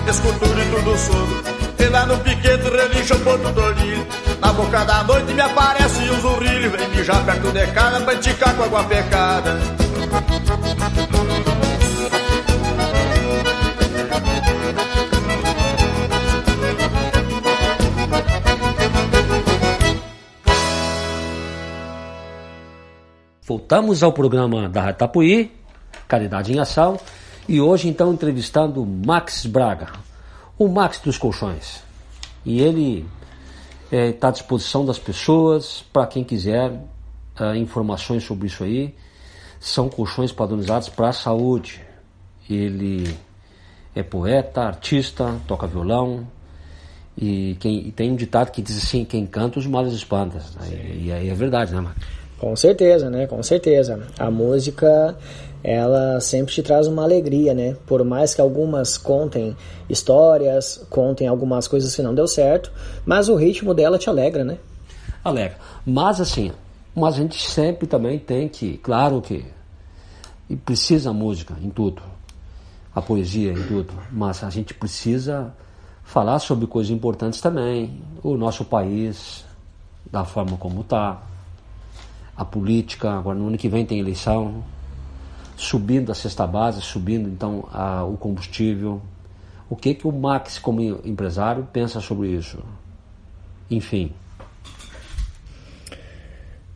Escuto o grito do sogro E lá no piquete relincha o ponto tornilho Na boca da noite me aparece um zurrilho Vem mijar perto de casa pra enticar com água pecada. Voltamos ao programa da Rádio Tapuí, Caridade em Ação, e hoje então entrevistando Max Braga, o Max dos Colchões. E ele está à disposição das pessoas, para quem quiser eh, informações sobre isso aí. São colchões padronizados para a saúde. Ele é poeta, artista, toca violão. E, quem, e tem um ditado que diz assim: quem canta os males espanta. E, e aí é verdade, né, Max? Com certeza, né? Com certeza. A música, ela sempre te traz uma alegria, né? Por mais que algumas contem histórias, contem algumas coisas que não deu certo, mas o ritmo dela te alegra, né? Alegra. Mas assim, mas a gente sempre também tem que, claro que e precisa a música em tudo, a poesia em tudo, mas a gente precisa falar sobre coisas importantes também, o nosso país, da forma como está, a política, agora no ano que vem tem eleição, subindo a cesta base, subindo então a, o combustível. O que que o Max como empresário pensa sobre isso? Enfim.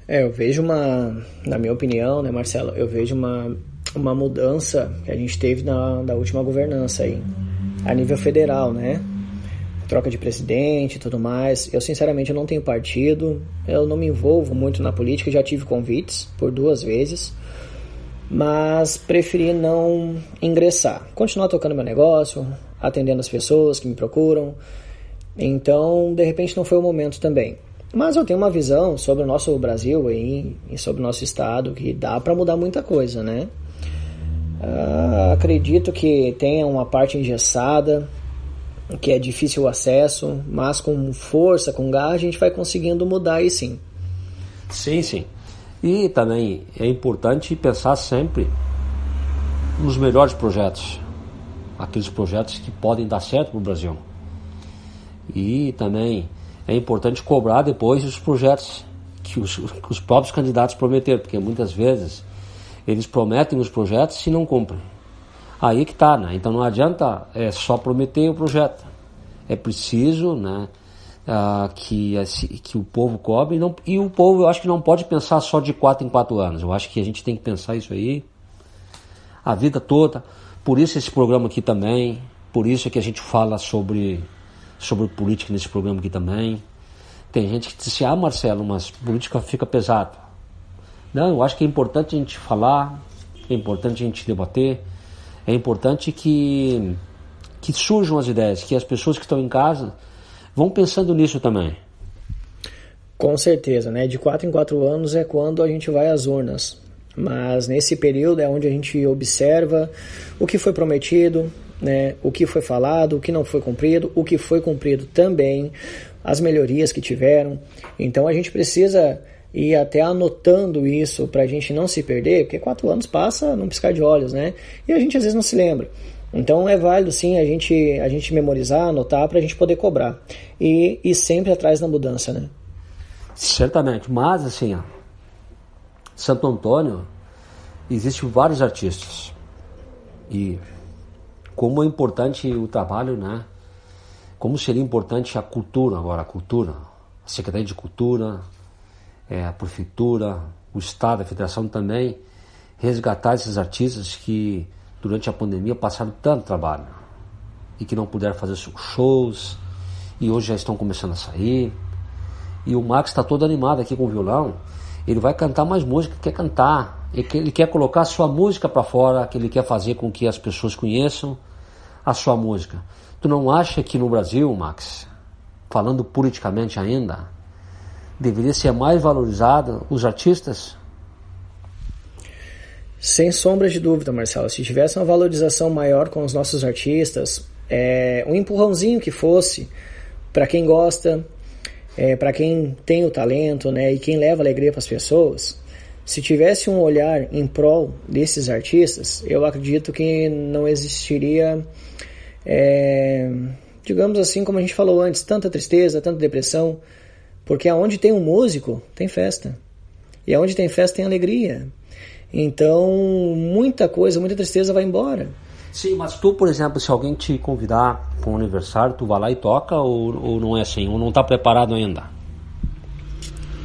É, eu vejo uma, na minha opinião, né, Marcelo, eu vejo uma, uma mudança que a gente teve na da última governança aí, a nível federal, né? Troca de presidente e tudo mais. Eu, sinceramente, eu não tenho partido, eu não me envolvo muito na política, já tive convites por duas vezes, mas preferi não ingressar. Continuar tocando meu negócio, atendendo as pessoas que me procuram. Então, de repente, não foi o momento também. Mas eu tenho uma visão sobre o nosso Brasil e sobre o nosso estado que dá para mudar muita coisa, né? Ah, acredito que tenha uma parte engessada, que é difícil o acesso, mas com força, com garra, a gente vai conseguindo mudar aí sim. Sim, sim. E também é importante pensar sempre nos melhores projetos, aqueles projetos que podem dar certo para o Brasil. E também é importante cobrar depois os projetos que os, os próprios candidatos prometeram, porque muitas vezes eles prometem os projetos e não cumprem. Aí que está, né? Então não adianta é, só prometer o projeto. É preciso, né? Uh, que, que o povo cobre. Não, e o povo, eu acho que não pode pensar só de quatro em quatro anos. Eu acho que a gente tem que pensar isso aí a vida toda. Por isso esse programa aqui também. Por isso é que a gente fala sobre, sobre política nesse programa aqui também. Tem gente que diz assim, ah Marcelo, mas política fica pesado. Não, eu acho que é importante a gente falar, é importante a gente debater, é importante que, que surjam as ideias, que as pessoas que estão em casa vão pensando nisso também. Com certeza, né? De quatro em quatro anos é quando a gente vai às urnas. Mas nesse período é onde a gente observa o que foi prometido, né? o que foi falado, o que não foi cumprido, o que foi cumprido também, as melhorias que tiveram. Então a gente precisa e até anotando isso para a gente não se perder, porque quatro anos passa num piscar de olhos, né? E a gente às vezes não se lembra. Então é válido sim a gente, a gente memorizar, anotar para a gente poder cobrar. E, e sempre atrás da mudança, né? Certamente, mas assim, ó, Santo Antônio existem vários artistas. E como é importante o trabalho, né? Como seria importante a cultura agora, a cultura, a Secretaria de Cultura, é, a prefeitura, o Estado, a federação também, resgatar esses artistas que durante a pandemia passaram tanto trabalho e que não puderam fazer shows e hoje já estão começando a sair. E o Max está todo animado aqui com o violão. Ele vai cantar mais música, quer cantar, ele quer colocar sua música para fora, que ele quer fazer com que as pessoas conheçam a sua música. Tu não acha que no Brasil, Max, falando politicamente ainda, deveria ser mais valorizado os artistas? Sem sombra de dúvida, Marcelo. Se tivesse uma valorização maior com os nossos artistas, é, um empurrãozinho que fosse para quem gosta, é, para quem tem o talento, né, e quem leva alegria para as pessoas. Se tivesse um olhar em prol desses artistas, eu acredito que não existiria, é, digamos assim, como a gente falou antes, tanta tristeza, tanta depressão, porque aonde tem um músico, tem festa. E aonde tem festa, tem alegria. Então, muita coisa, muita tristeza vai embora. Sim, mas tu, por exemplo, se alguém te convidar para um aniversário, tu vai lá e toca ou, ou não é assim? Ou não está preparado ainda?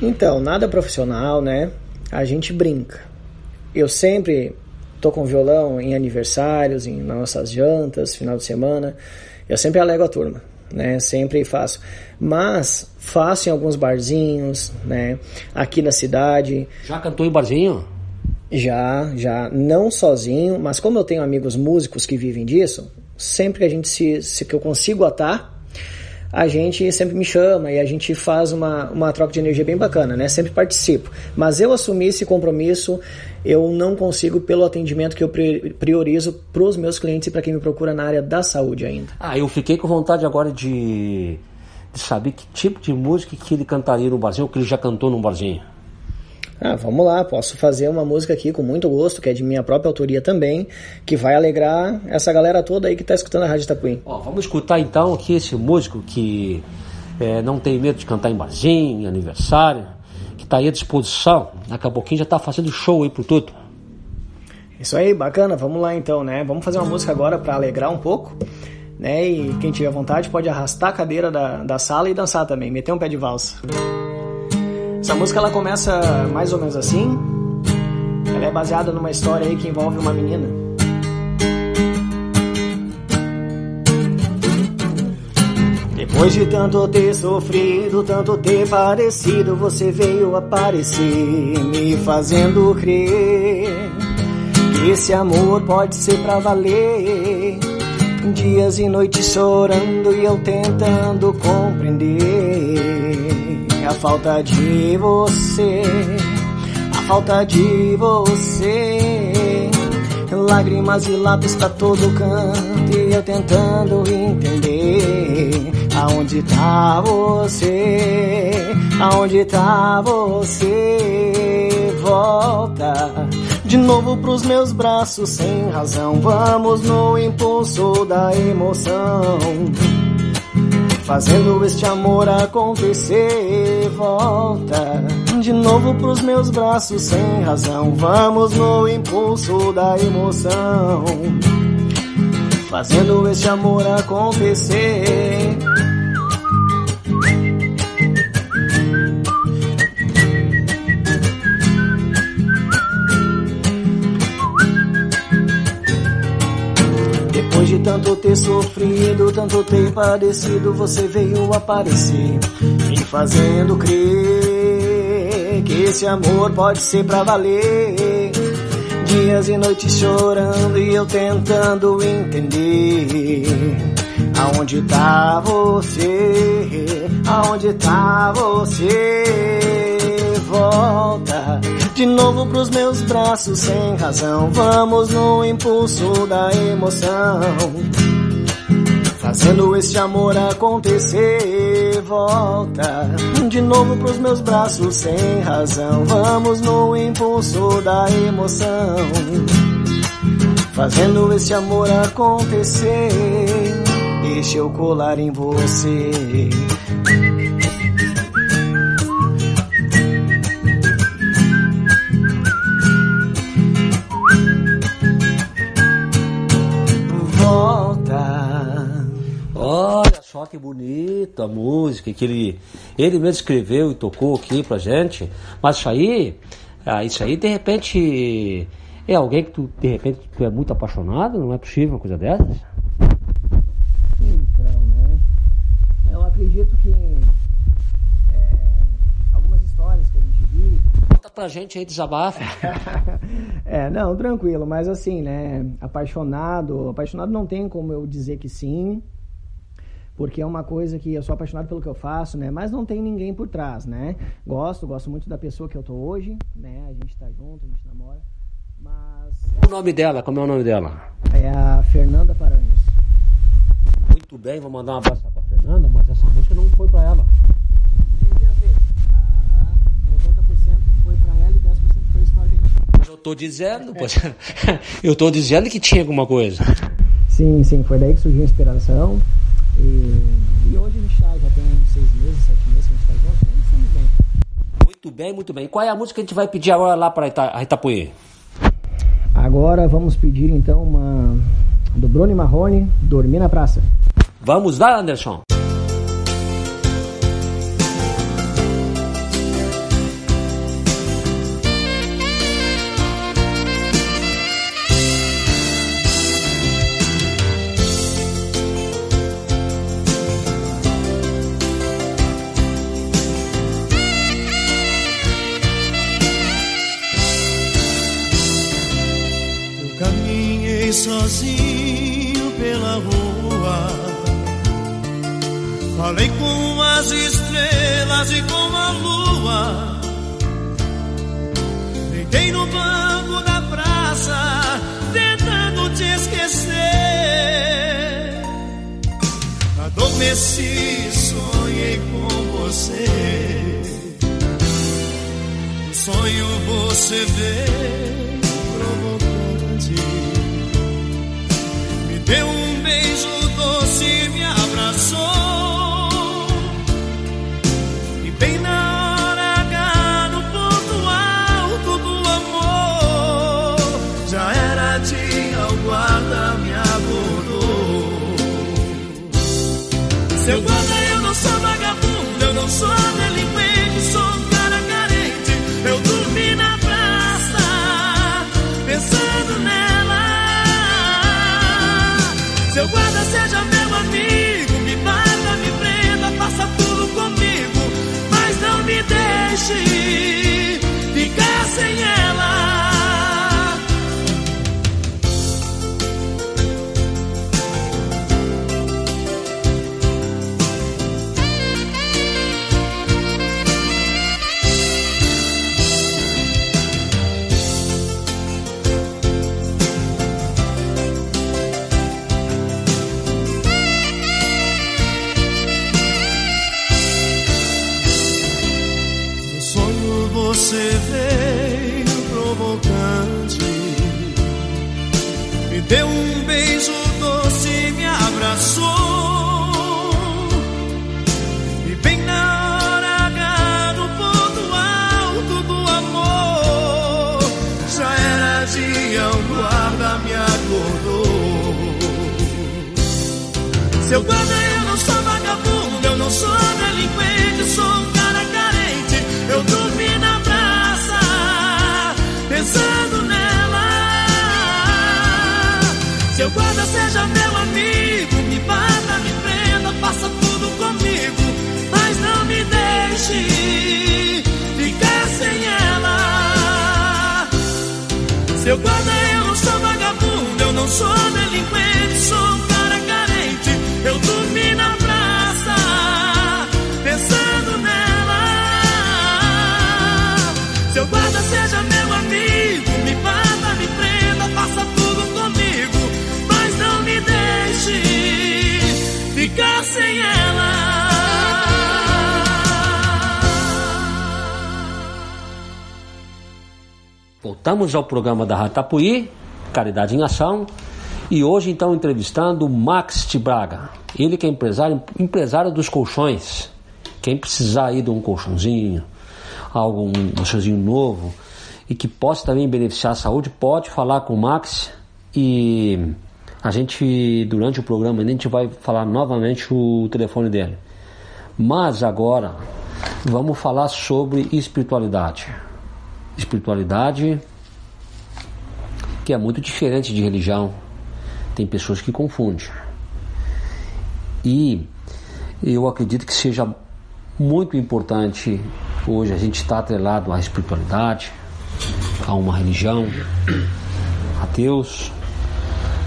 Então, nada profissional, né? A gente brinca. Eu sempre tô com violão em aniversários, em nossas jantas, final de semana. Eu sempre alego a turma né? Sempre faço. Mas faço em alguns barzinhos, né? Aqui na cidade. Já cantou em barzinho? Já, já. Não sozinho, mas como eu tenho amigos músicos que vivem disso, sempre que a gente se, se que eu consigo atar, a gente sempre me chama e a gente faz uma, uma troca de energia bem bacana, né? Sempre participo. Mas eu assumi esse compromisso, eu não consigo pelo atendimento que eu priorizo para os meus clientes e para quem me procura na área da saúde ainda. Ah, eu fiquei com vontade agora de, de saber que tipo de música que ele cantaria no barzinho, ou que ele já cantou no barzinho. Ah, vamos lá, posso fazer uma música aqui com muito gosto, que é de minha própria autoria também, que vai alegrar essa galera toda aí que está escutando a Rádio Itapuim. Ó, vamos escutar então aqui esse músico que é, não tem medo de cantar em barzinho, em aniversário, que está aí à disposição. Daqui a pouquinho já está fazendo show aí por tudo. Isso aí, bacana, vamos lá então, né? Vamos fazer uma música agora para alegrar um pouco, né? E quem tiver vontade pode arrastar a cadeira da, da sala e dançar também, meter um pé de valsa. Essa música ela começa mais ou menos assim. Ela é baseada numa história aí que envolve uma menina. Depois de tanto ter sofrido, tanto ter padecido, você veio aparecer, me fazendo crer que esse amor pode ser pra valer. Dias e noites chorando e eu tentando compreender a falta de você, a falta de você. Lágrimas e lápis pra todo canto e eu tentando entender aonde tá você, aonde tá você. volta de novo pros meus braços sem razão. Vamos no impulso da emoção. Fazendo este amor acontecer, volta de novo pros meus braços sem razão. Vamos no impulso da emoção. Fazendo este amor acontecer. Tanto ter sofrido, tanto ter padecido, você veio aparecer, me fazendo crer que esse amor pode ser pra valer. Dias e noites chorando e eu tentando entender aonde tá você, aonde tá você. Volta de novo pros meus braços sem razão. Vamos no impulso da emoção. Fazendo este amor acontecer, volta de novo pros meus braços sem razão. Vamos no impulso da emoção. Fazendo este amor acontecer, deixa eu colar em você. Que bonita a música que ele, ele mesmo escreveu e tocou aqui pra gente. Mas isso aí, ah, isso aí de repente é alguém que tu de repente tu é muito apaixonado, não é possível uma coisa dessas? Então, né? Eu acredito que é, algumas histórias que a gente vive. Conta pra gente aí, desabafa. é, não, tranquilo, mas assim, né? Apaixonado, apaixonado não tem como eu dizer que sim, porque é uma coisa que eu sou apaixonado pelo que eu faço, né? Mas não tem ninguém por trás, né? Gosto, gosto muito da pessoa que eu tô hoje, né? A gente tá junto, a gente namora, mas o nome dela, como é o nome dela? é a Fernanda Paranhos. Muito bem, vou mandar um abraço pra Fernanda, mas essa música não foi pra ela. Queria ver. 90% foi pra ela 10% foi só a gente. Eu tô dizendo, pois, eu tô dizendo que tinha alguma coisa. Sim, sim, foi daí que surgiu a inspiração. E, e hoje a gente tá, já tem uns seis meses, sete meses que a gente tá junto, né? estamos bem. Muito bem, muito bem. Qual é a música que a gente vai pedir agora lá para Ita Itapuí? Agora vamos pedir então uma do Bruno Marrone, Dormir na Praça. Vamos lá, Anderson. Sozinho pela rua. Falei com as estrelas e com a lua. Deitei no banco da praça, tentando te esquecer. Adormeci, sonhei com você. No sonho você veio provocante. Deu um beijo doce, me abraçou. E bem na hora H, no ponto alto do amor, já era dia, o guarda me abordou. Seu guarda, eu não sou vagabundo, eu não sou guarda, seja meu Seu guarda, eu não sou vagabundo, eu não sou delinquente, Voltamos ao programa da Ratapuí, Caridade em Ação, e hoje então entrevistando o Max de Braga. Ele que é empresário, empresário dos colchões. Quem precisar aí de um colchãozinho, algo, um colchãozinho novo e que possa também beneficiar a saúde, pode falar com o Max e a gente, durante o programa, a gente vai falar novamente o telefone dele. Mas agora vamos falar sobre espiritualidade. Espiritualidade que é muito diferente de religião. Tem pessoas que confundem. E eu acredito que seja muito importante hoje a gente estar atrelado à espiritualidade, a uma religião, a Deus,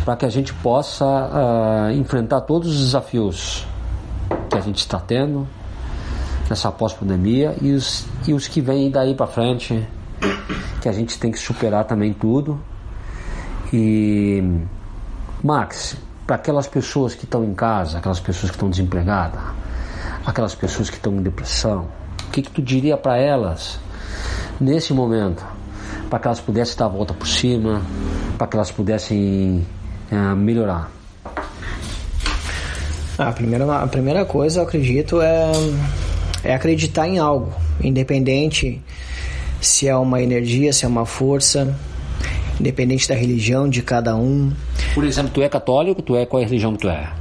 para que a gente possa ah, enfrentar todos os desafios que a gente está tendo nessa pós-pandemia e os, e os que vêm daí para frente, que a gente tem que superar também tudo. E Max, para aquelas pessoas que estão em casa, aquelas pessoas que estão desempregadas, aquelas pessoas que estão em depressão, o que, que tu diria para elas nesse momento? Para que elas pudessem dar a volta por cima, para que elas pudessem eh, melhorar. A primeira, a primeira coisa, eu acredito, é, é acreditar em algo, independente se é uma energia, se é uma força, independente da religião de cada um. Por exemplo, tu é católico, tu é qual é a religião que tu é?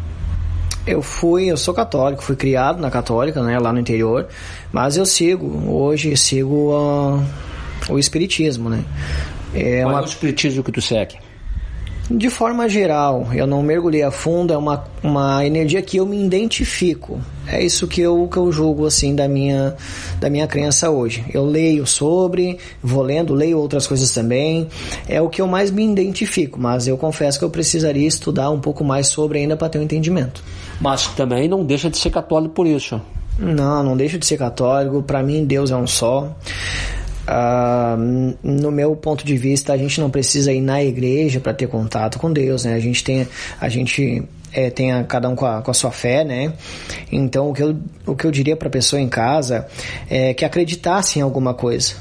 Eu fui, eu sou católico, fui criado na católica, né, lá no interior, mas eu sigo, hoje sigo ah, o espiritismo, né? É Qual uma, é o espiritismo que tu segue? De forma geral, eu não mergulhei a fundo, é uma, uma energia que eu me identifico. É isso que eu, que eu julgo assim da minha, da minha crença hoje. Eu leio sobre, vou lendo, leio outras coisas também. É o que eu mais me identifico, mas eu confesso que eu precisaria estudar um pouco mais sobre ainda para ter um entendimento. Mas também não deixa de ser católico por isso. Não, não deixo de ser católico. Para mim, Deus é um só. Ah, no meu ponto de vista, a gente não precisa ir na igreja para ter contato com Deus, né? A gente tem, a gente é, tem a, cada um com a, com a sua fé, né? Então, o que eu, o que eu diria para a pessoa em casa é que acreditasse em alguma coisa.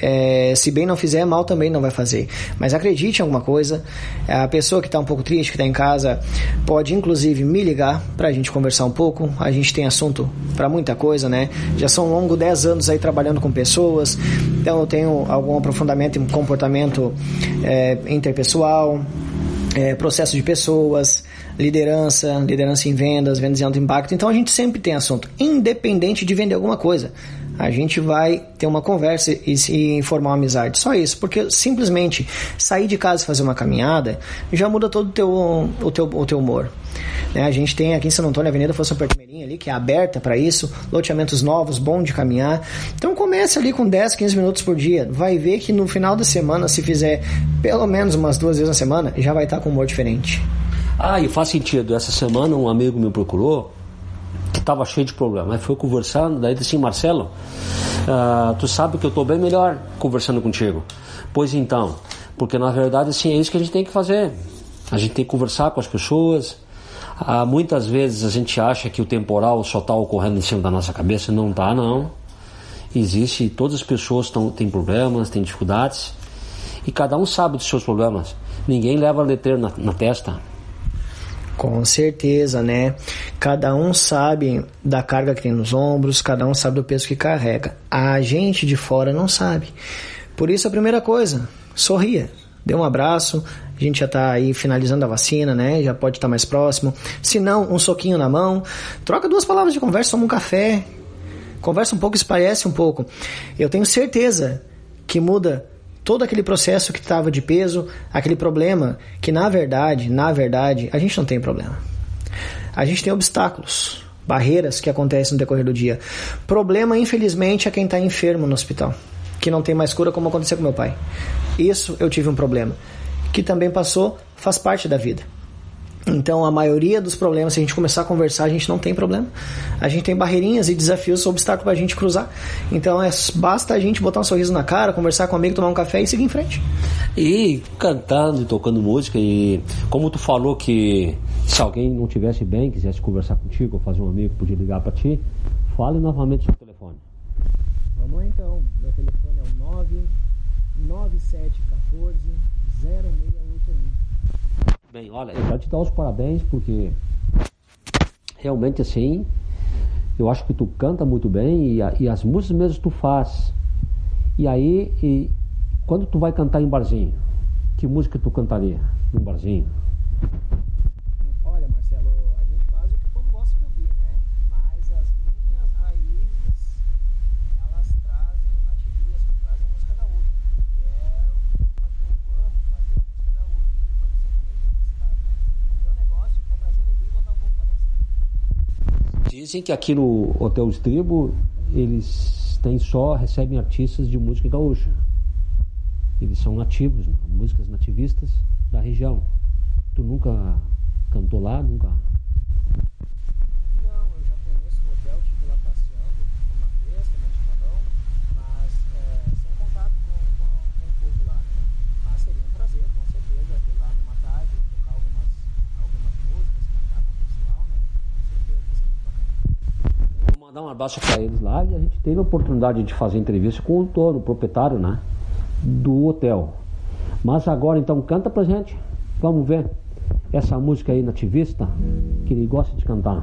É, se bem não fizer, mal também não vai fazer. Mas acredite em alguma coisa. A pessoa que está um pouco triste, que está em casa, pode inclusive me ligar para a gente conversar um pouco. A gente tem assunto para muita coisa, né? Já são longos 10 anos aí trabalhando com pessoas, então eu tenho algum aprofundamento em comportamento é, interpessoal, é, processo de pessoas, liderança, liderança em vendas, vendas de alto impacto. Então a gente sempre tem assunto, independente de vender alguma coisa. A gente vai ter uma conversa e, e formar uma amizade. Só isso, porque simplesmente sair de casa e fazer uma caminhada já muda todo o teu, o teu, o teu humor. Né? A gente tem aqui em São Antônio a Avenida Fosse Pertimeirinha ali, que é aberta para isso, loteamentos novos, bom de caminhar. Então comece ali com 10, 15 minutos por dia. Vai ver que no final da semana, se fizer pelo menos umas duas vezes na semana, já vai estar com humor diferente. Ah, e faz sentido. Essa semana um amigo me procurou que estava cheio de problema. Aí foi conversando, daí disse assim, Marcelo, ah, tu sabe que eu estou bem melhor conversando contigo. Pois então, porque na verdade assim, é isso que a gente tem que fazer. A gente tem que conversar com as pessoas. Ah, muitas vezes a gente acha que o temporal só está ocorrendo em cima da nossa cabeça, não está não. existe, todas as pessoas tão, têm problemas, têm dificuldades e cada um sabe dos seus problemas. Ninguém leva letreiro na, na testa. Com certeza, né? Cada um sabe da carga que tem nos ombros, cada um sabe do peso que carrega. A gente de fora não sabe. Por isso, a primeira coisa, sorria. Dê um abraço, a gente já está aí finalizando a vacina, né? Já pode estar tá mais próximo. Se não, um soquinho na mão. Troca duas palavras de conversa, toma um café. Conversa um pouco, esparece um pouco. Eu tenho certeza que muda todo aquele processo que estava de peso, aquele problema que na verdade, na verdade, a gente não tem problema. A gente tem obstáculos, barreiras que acontecem no decorrer do dia. Problema, infelizmente, é quem está enfermo no hospital, que não tem mais cura, como aconteceu com meu pai. Isso eu tive um problema, que também passou, faz parte da vida. Então, a maioria dos problemas, se a gente começar a conversar, a gente não tem problema. A gente tem barreirinhas e desafios, obstáculos para a gente cruzar. Então, é, basta a gente botar um sorriso na cara, conversar com um amigo, tomar um café e seguir em frente. E cantando e tocando música. E como tu falou que se alguém não tivesse bem, quisesse conversar contigo ou fazer um amigo, podia ligar para ti, fale novamente seu telefone. Vamos lá então. Meu telefone é o 99714 0681. Bem, olha, eu quero te dar os parabéns porque realmente assim, eu acho que tu canta muito bem e, e as músicas mesmo tu faz. E aí, e, quando tu vai cantar em barzinho, que música tu cantaria num barzinho? Dizem que aqui no Hotel Estribo eles têm só, recebem artistas de música gaúcha. Eles são nativos, né? músicas nativistas da região. Tu nunca cantou lá, nunca mandar um abraço para eles lá e a gente teve a oportunidade de fazer entrevista com o dono, o proprietário, né? Do hotel. Mas agora então canta pra gente. Vamos ver essa música aí nativista que ele gosta de cantar.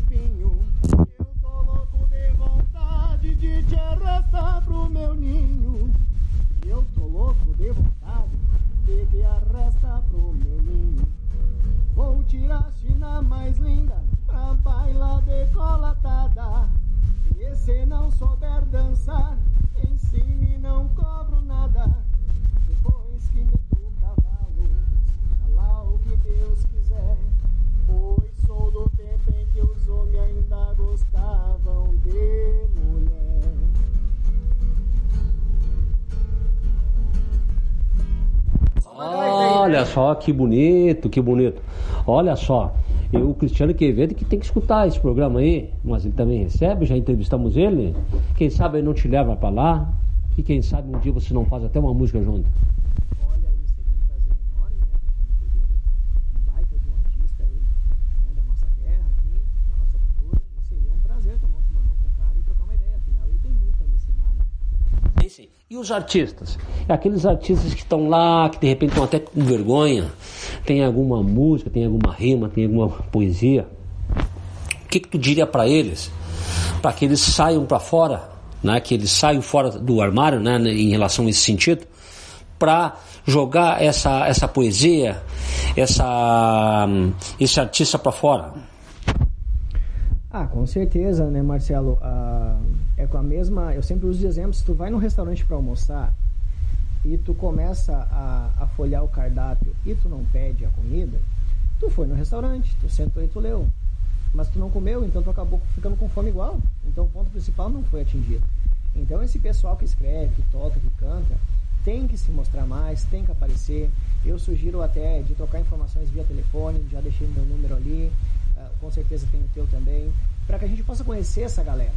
vontade. Que bonito, que bonito. Olha só, eu, o Cristiano Quevedo que tem que escutar esse programa aí, mas ele também recebe, já entrevistamos ele. Quem sabe ele não te leva para lá e quem sabe um dia você não faz até uma música junto. Os artistas? É aqueles artistas que estão lá, que de repente estão até com vergonha, tem alguma música, tem alguma rima, tem alguma poesia. O que, que tu diria para eles? Para que eles saiam para fora, né? que eles saiam fora do armário né? em relação a esse sentido, para jogar essa, essa poesia, essa, esse artista para fora. Ah, com certeza, né, Marcelo? Ah, é com a mesma. Eu sempre uso de exemplo: se tu vai num restaurante para almoçar e tu começa a, a folhear o cardápio e tu não pede a comida, tu foi no restaurante, tu sentou e tu leu. Mas tu não comeu, então tu acabou ficando com fome igual. Então o ponto principal não foi atingido. Então esse pessoal que escreve, que toca, que canta, tem que se mostrar mais, tem que aparecer. Eu sugiro até de trocar informações via telefone, já deixei meu número ali, com certeza tem o teu também, para que a gente possa conhecer essa galera.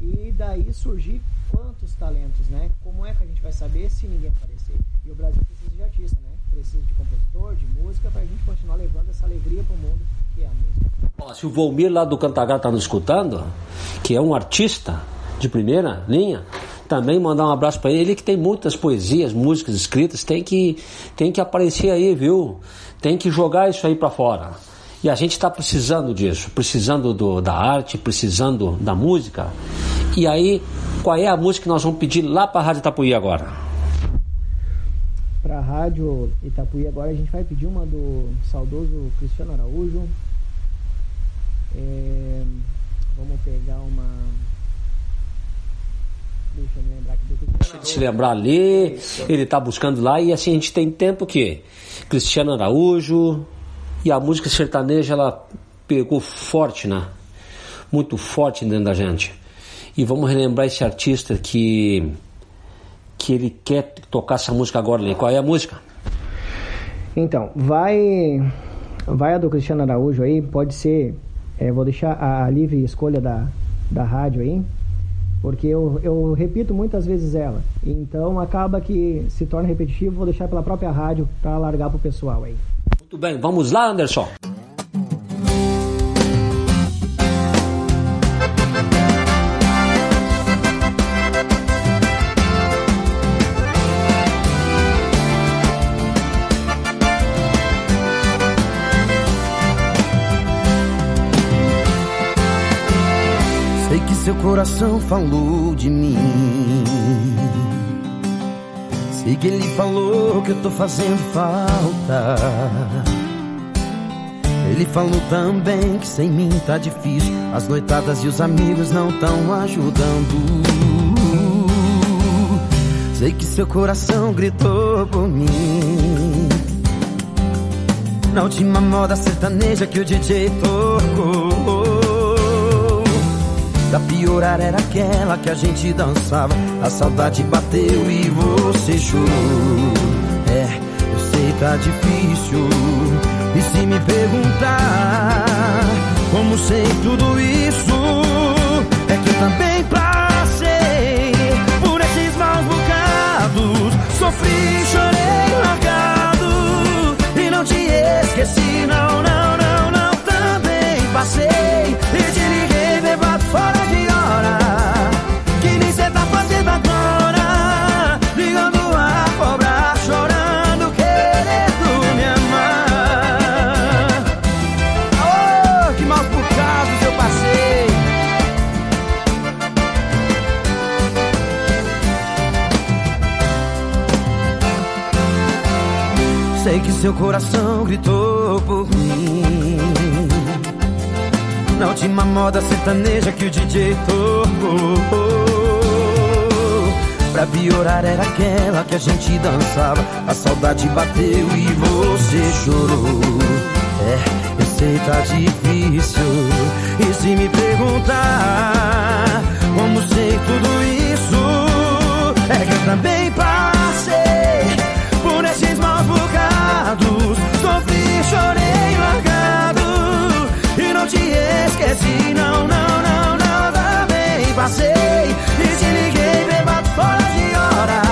E daí surgir quantos talentos, né? Como é que a gente vai saber se ninguém aparecer? E o Brasil precisa de artista, né? Precisa de compositor, de música, para a gente continuar levando essa alegria para o mundo que é a música. Ó, se o Volmir lá do Cantagar está nos escutando, que é um artista de primeira linha, também mandar um abraço para ele, ele que tem muitas poesias, músicas escritas, tem que, tem que aparecer aí, viu? Tem que jogar isso aí para fora. E a gente está precisando disso, precisando do, da arte, precisando da música. E aí, qual é a música que nós vamos pedir lá para a Rádio Itapuí agora? Para a Rádio Itapuí agora a gente vai pedir uma do saudoso Cristiano Araújo. É, vamos pegar uma. Deixa eu me lembrar aqui do Deixa ele se lembrar ali, ele está buscando lá e assim a gente tem tempo que Cristiano Araújo e a música sertaneja ela pegou forte, né? Muito forte dentro da gente. E vamos relembrar esse artista que que ele quer tocar essa música agora ali. Qual é a música? Então, vai vai a do Cristiano Araújo aí, pode ser, é, vou deixar a livre escolha da, da rádio aí, porque eu, eu repito muitas vezes ela. Então acaba que se torna repetitivo, vou deixar pela própria rádio para largar pro pessoal aí. Muito bem, vamos lá, Anderson. Sei que seu coração falou de mim. Sei que ele falou que eu tô fazendo falta. Ele falou também que sem mim tá difícil. As noitadas e os amigos não tão ajudando. Sei que seu coração gritou por mim. Na última moda sertaneja que o DJ tocou. Pra piorar era aquela que a gente dançava. A saudade bateu e você chorou. É, eu sei tá difícil. E se me perguntar como sei tudo isso, é que eu também passei por esses maus bocados. Sofri, chorei, largado. E não te esqueci, não, não, não, não. Também passei seu coração gritou por mim. Na última moda sertaneja que o DJ tocou. Pra piorar era aquela que a gente dançava. A saudade bateu e você chorou. É, eu sei tá difícil. E se me perguntar como sei tudo isso, é que eu também maus confiei, Sofri, chorei largado e não te esqueci. Não, não, não, não. Também passei e te liguei bebado fora de hora.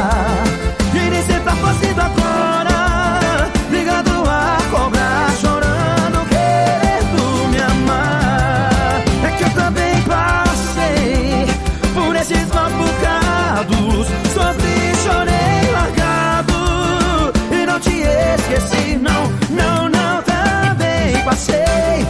E nem sei pra fazer agora. Ligado a cobrar, chorando, querendo me amar. É que eu também passei por esses maus bocados. Esqueci, não, não, não. Também passei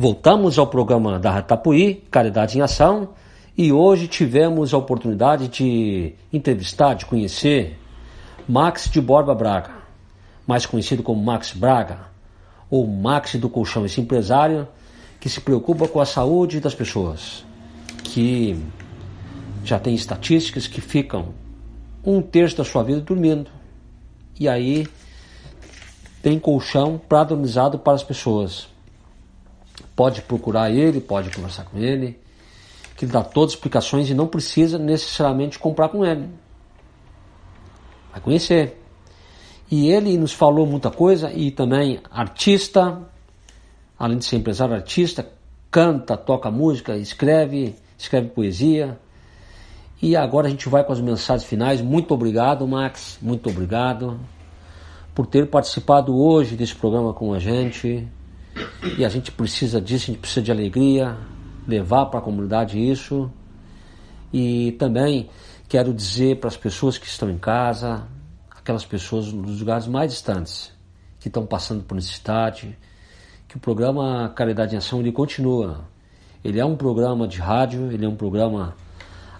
Voltamos ao programa da Ratapuí, Caridade em Ação, e hoje tivemos a oportunidade de entrevistar, de conhecer Max de Borba Braga, mais conhecido como Max Braga, ou Max do Colchão, esse empresário que se preocupa com a saúde das pessoas, que já tem estatísticas que ficam um terço da sua vida dormindo. E aí tem colchão padronizado para as pessoas. Pode procurar ele, pode conversar com ele, que ele dá todas as explicações e não precisa necessariamente comprar com ele. Vai conhecer. E ele nos falou muita coisa e também artista, além de ser empresário artista, canta, toca música, escreve, escreve poesia. E agora a gente vai com as mensagens finais. Muito obrigado, Max. Muito obrigado por ter participado hoje desse programa com a gente. E a gente precisa disso, a gente precisa de alegria, levar para a comunidade isso. E também quero dizer para as pessoas que estão em casa, aquelas pessoas nos lugares mais distantes, que estão passando por necessidade, que o programa Caridade em Ação ele continua. Ele é um programa de rádio, ele é um programa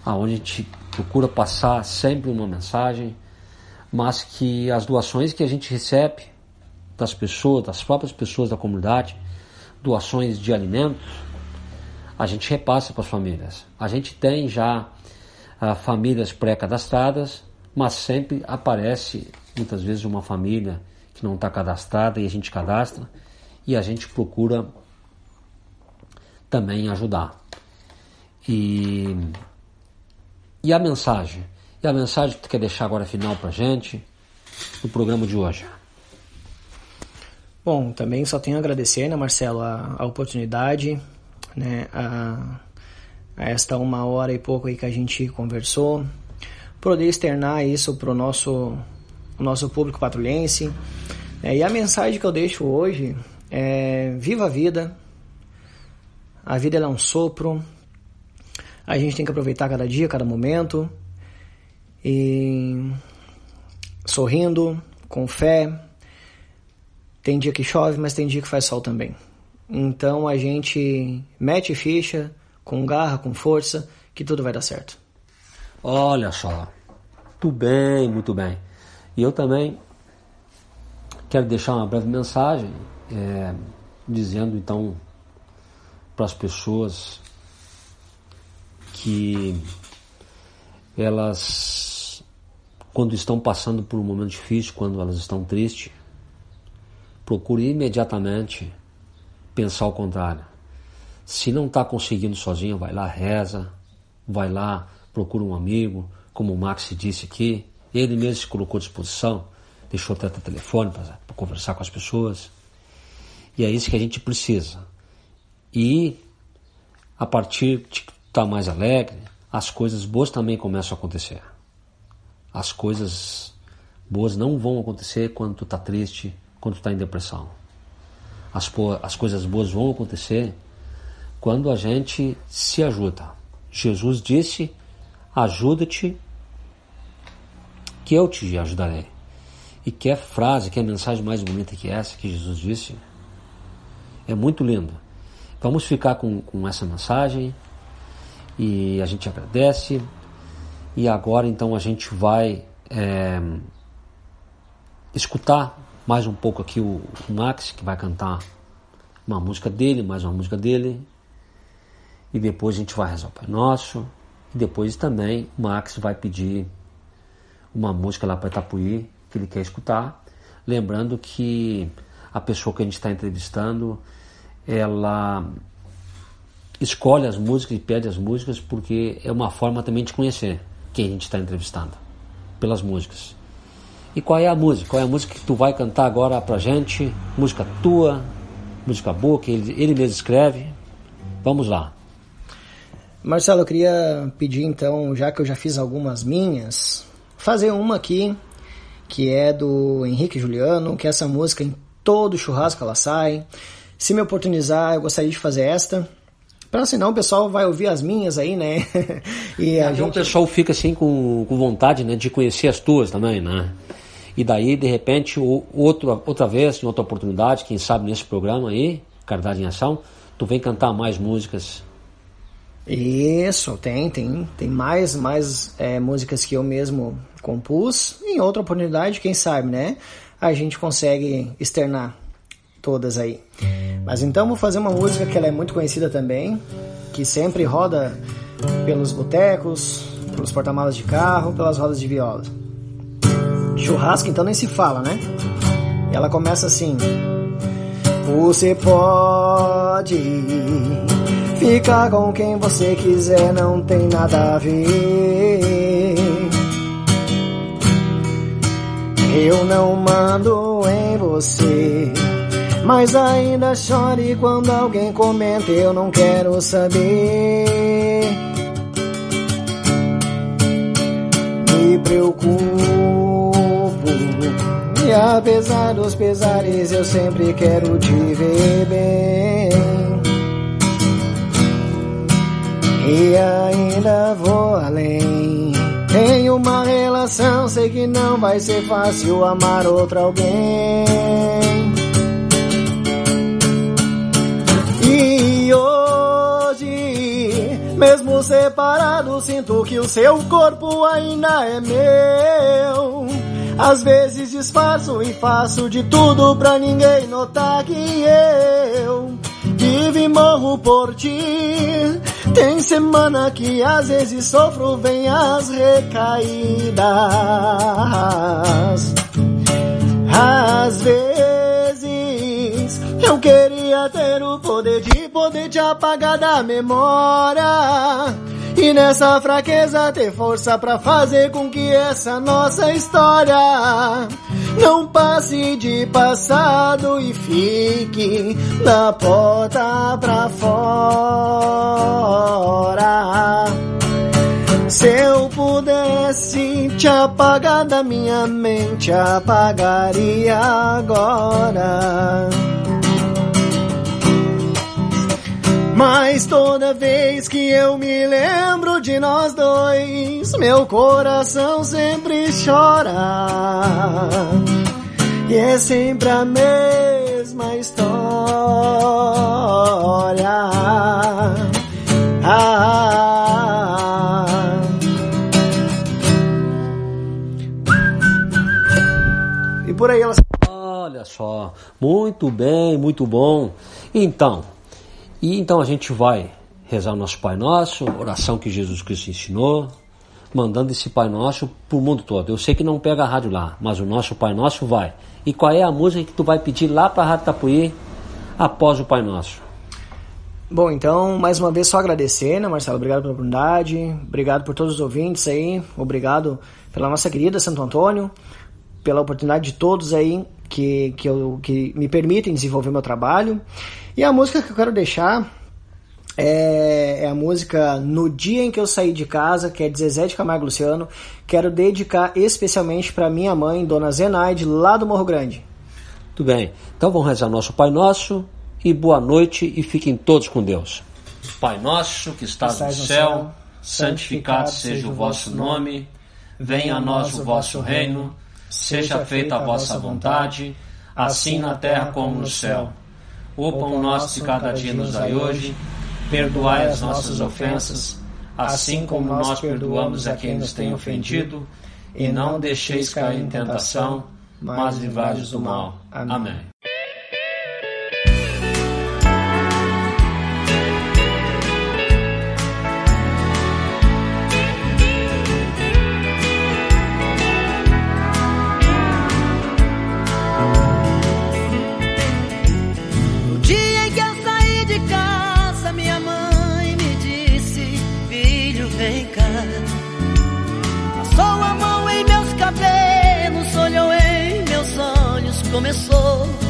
onde a gente procura passar sempre uma mensagem, mas que as doações que a gente recebe das pessoas, das próprias pessoas da comunidade, doações de alimentos, a gente repassa para as famílias. A gente tem já ah, famílias pré-cadastradas, mas sempre aparece muitas vezes uma família que não está cadastrada e a gente cadastra e a gente procura também ajudar. E, e a mensagem? E a mensagem que tu quer deixar agora final para gente no programa de hoje? Bom, também só tenho a agradecer, né, Marcelo, a, a oportunidade, né, a, a esta uma hora e pouco aí que a gente conversou, poder externar isso para o nosso, nosso público patrulhense. né, e a mensagem que eu deixo hoje é: viva a vida, a vida é um sopro, a gente tem que aproveitar cada dia, cada momento, e sorrindo, com fé. Tem dia que chove, mas tem dia que faz sol também. Então a gente mete ficha, com garra, com força, que tudo vai dar certo. Olha só, muito bem, muito bem. E eu também quero deixar uma breve mensagem, é, dizendo então para as pessoas que elas, quando estão passando por um momento difícil, quando elas estão tristes, procure imediatamente pensar o contrário. Se não está conseguindo sozinho, vai lá, reza, vai lá, procura um amigo, como o Max disse aqui, ele mesmo se colocou à disposição, deixou até o telefone para conversar com as pessoas. E é isso que a gente precisa. E a partir de estar tá mais alegre, as coisas boas também começam a acontecer. As coisas boas não vão acontecer quando tu está triste, quando está em depressão. As, as coisas boas vão acontecer quando a gente se ajuda. Jesus disse: ajuda-te, que eu te ajudarei. E que é frase, que é mensagem mais bonita que essa que Jesus disse. É muito lindo. Vamos ficar com, com essa mensagem e a gente agradece. E agora então a gente vai é, escutar mais um pouco aqui o, Max, que vai cantar uma música dele, mais uma música dele. E depois a gente vai rezar o Pai Nosso. E depois também o Max vai pedir uma música lá para Itapuí, que ele quer escutar. Lembrando que a pessoa que a gente está entrevistando, ela escolhe as músicas e pede as músicas porque é uma forma também de conhecer quem a gente está entrevistando, pelas músicas. E qual é a música? Qual é a música que tu vai cantar agora pra gente? Música tua, música boa, que ele, ele mesmo escreve. Vamos lá. Marcelo, eu queria pedir então, já que eu já fiz algumas minhas, fazer uma aqui, que é do Henrique Juliano, que essa música em todo churrasco ela sai. Se me oportunizar, eu gostaria de fazer esta. Para senão o pessoal vai ouvir as minhas aí, né? e a Então o gente pessoal fica assim com, com vontade né, de conhecer as tuas também, né? E daí, de repente, o- outra, outra vez, em outra oportunidade, quem sabe nesse programa aí, Caridade em Ação, tu vem cantar mais músicas. Isso, tem, tem, tem mais, mais é, músicas que eu mesmo compus. Em outra oportunidade, quem sabe, né? A gente consegue externar todas aí. Mas então vou fazer uma música que ela é muito conhecida também, que sempre roda pelos botecos, pelos porta-malas de carro, pelas rodas de viola. Churrasco então nem se fala, né? E ela começa assim: Você pode ficar com quem você quiser, não tem nada a ver. Eu não mando em você, mas ainda chore quando alguém comenta. Eu não quero saber. Me preocupo, e apesar dos pesares, eu sempre quero te ver bem. E ainda vou além. Tenho uma relação, sei que não vai ser fácil amar outro alguém. Mesmo separado, sinto que o seu corpo ainda é meu. Às vezes disfarço e faço de tudo pra ninguém notar que eu vivo e morro por ti. Tem semana que às vezes sofro, vem as recaídas. Às vezes eu queria ter o poder de poder te apagar da memória. E nessa fraqueza ter força pra fazer com que essa nossa história não passe de passado e fique da porta pra fora. Se eu pudesse te apagar da minha mente, apagaria agora. Mas toda vez que eu me lembro de nós dois, meu coração sempre chora. E é sempre a mesma história. Ah, e por aí ela Olha só, muito bem, muito bom. Então, e então a gente vai rezar o nosso Pai Nosso, oração que Jesus Cristo ensinou, mandando esse Pai Nosso pro mundo todo. Eu sei que não pega a rádio lá, mas o nosso Pai Nosso vai. E qual é a música que tu vai pedir lá pra Rádio Tapuí após o Pai Nosso? Bom, então, mais uma vez só agradecer, né, Marcelo? Obrigado pela oportunidade, obrigado por todos os ouvintes aí, obrigado pela nossa querida Santo Antônio, pela oportunidade de todos aí que, que, eu, que me permitem desenvolver meu trabalho. E a música que eu quero deixar é, é a música No Dia em que eu saí de casa, que é de Zezé de Camargo Luciano. Quero dedicar especialmente para minha mãe, Dona Zenaide, lá do Morro Grande. Tudo bem. Então vamos rezar nosso Pai Nosso e boa noite e fiquem todos com Deus. Pai nosso que estás no Estás no céu, céu, santificado seja o vosso nome. Venha a nós o vosso reino. Seja feita a vossa vontade, assim na terra como no céu. O pão nosso de cada dia nos dai hoje. Perdoai as nossas ofensas, assim como nós perdoamos a quem nos tem ofendido. E não deixeis cair em tentação, mas livrai-nos do mal. Amém.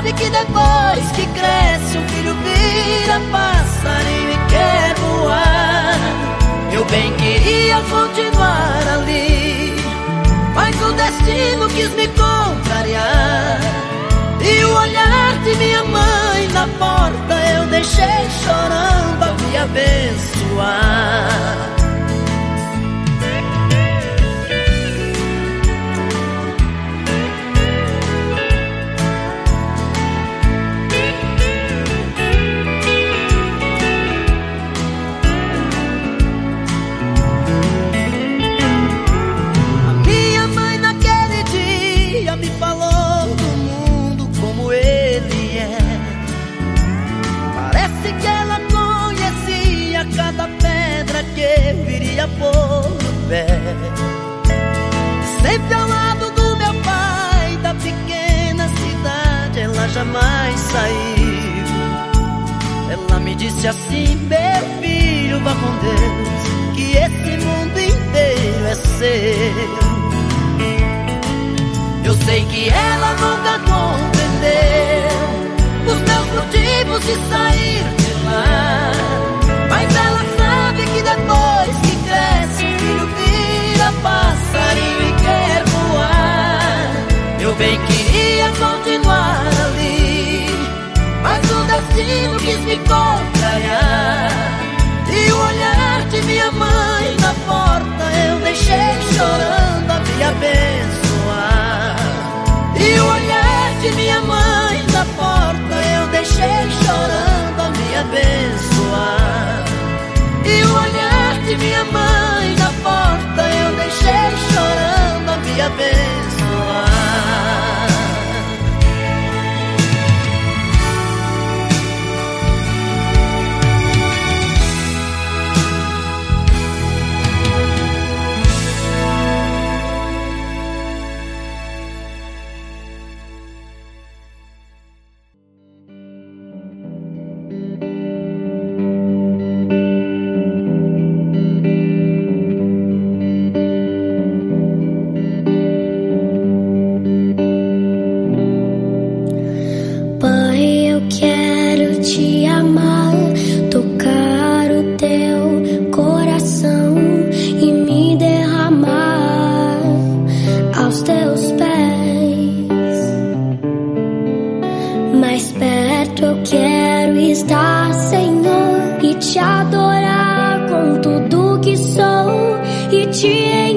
sabe que depois que cresce, um filho vira passarinho e quer voar. Eu bem queria continuar ali, mas o destino quis me contrariar. E o olhar de minha mãe na porta eu deixei chorando a me abençoar. Pé. Sempre ao lado do meu pai, da pequena cidade, ela jamais saiu. Ela me disse assim: meu filho, vá com Deus, que esse mundo inteiro é seu. Eu sei que ela nunca compreendeu os meus motivos de sair de lá, mas ela que depois que o filho vira passarinho e quer voar. Eu bem queria continuar ali, mas o destino quis me contrariar. E o olhar de minha mãe na porta eu deixei chorando a me abençoar. E o olhar de minha mãe na porta eu deixei chorando a me abençoar. E o olhar de minha mãe chorando a te adorar com tudo que sou e te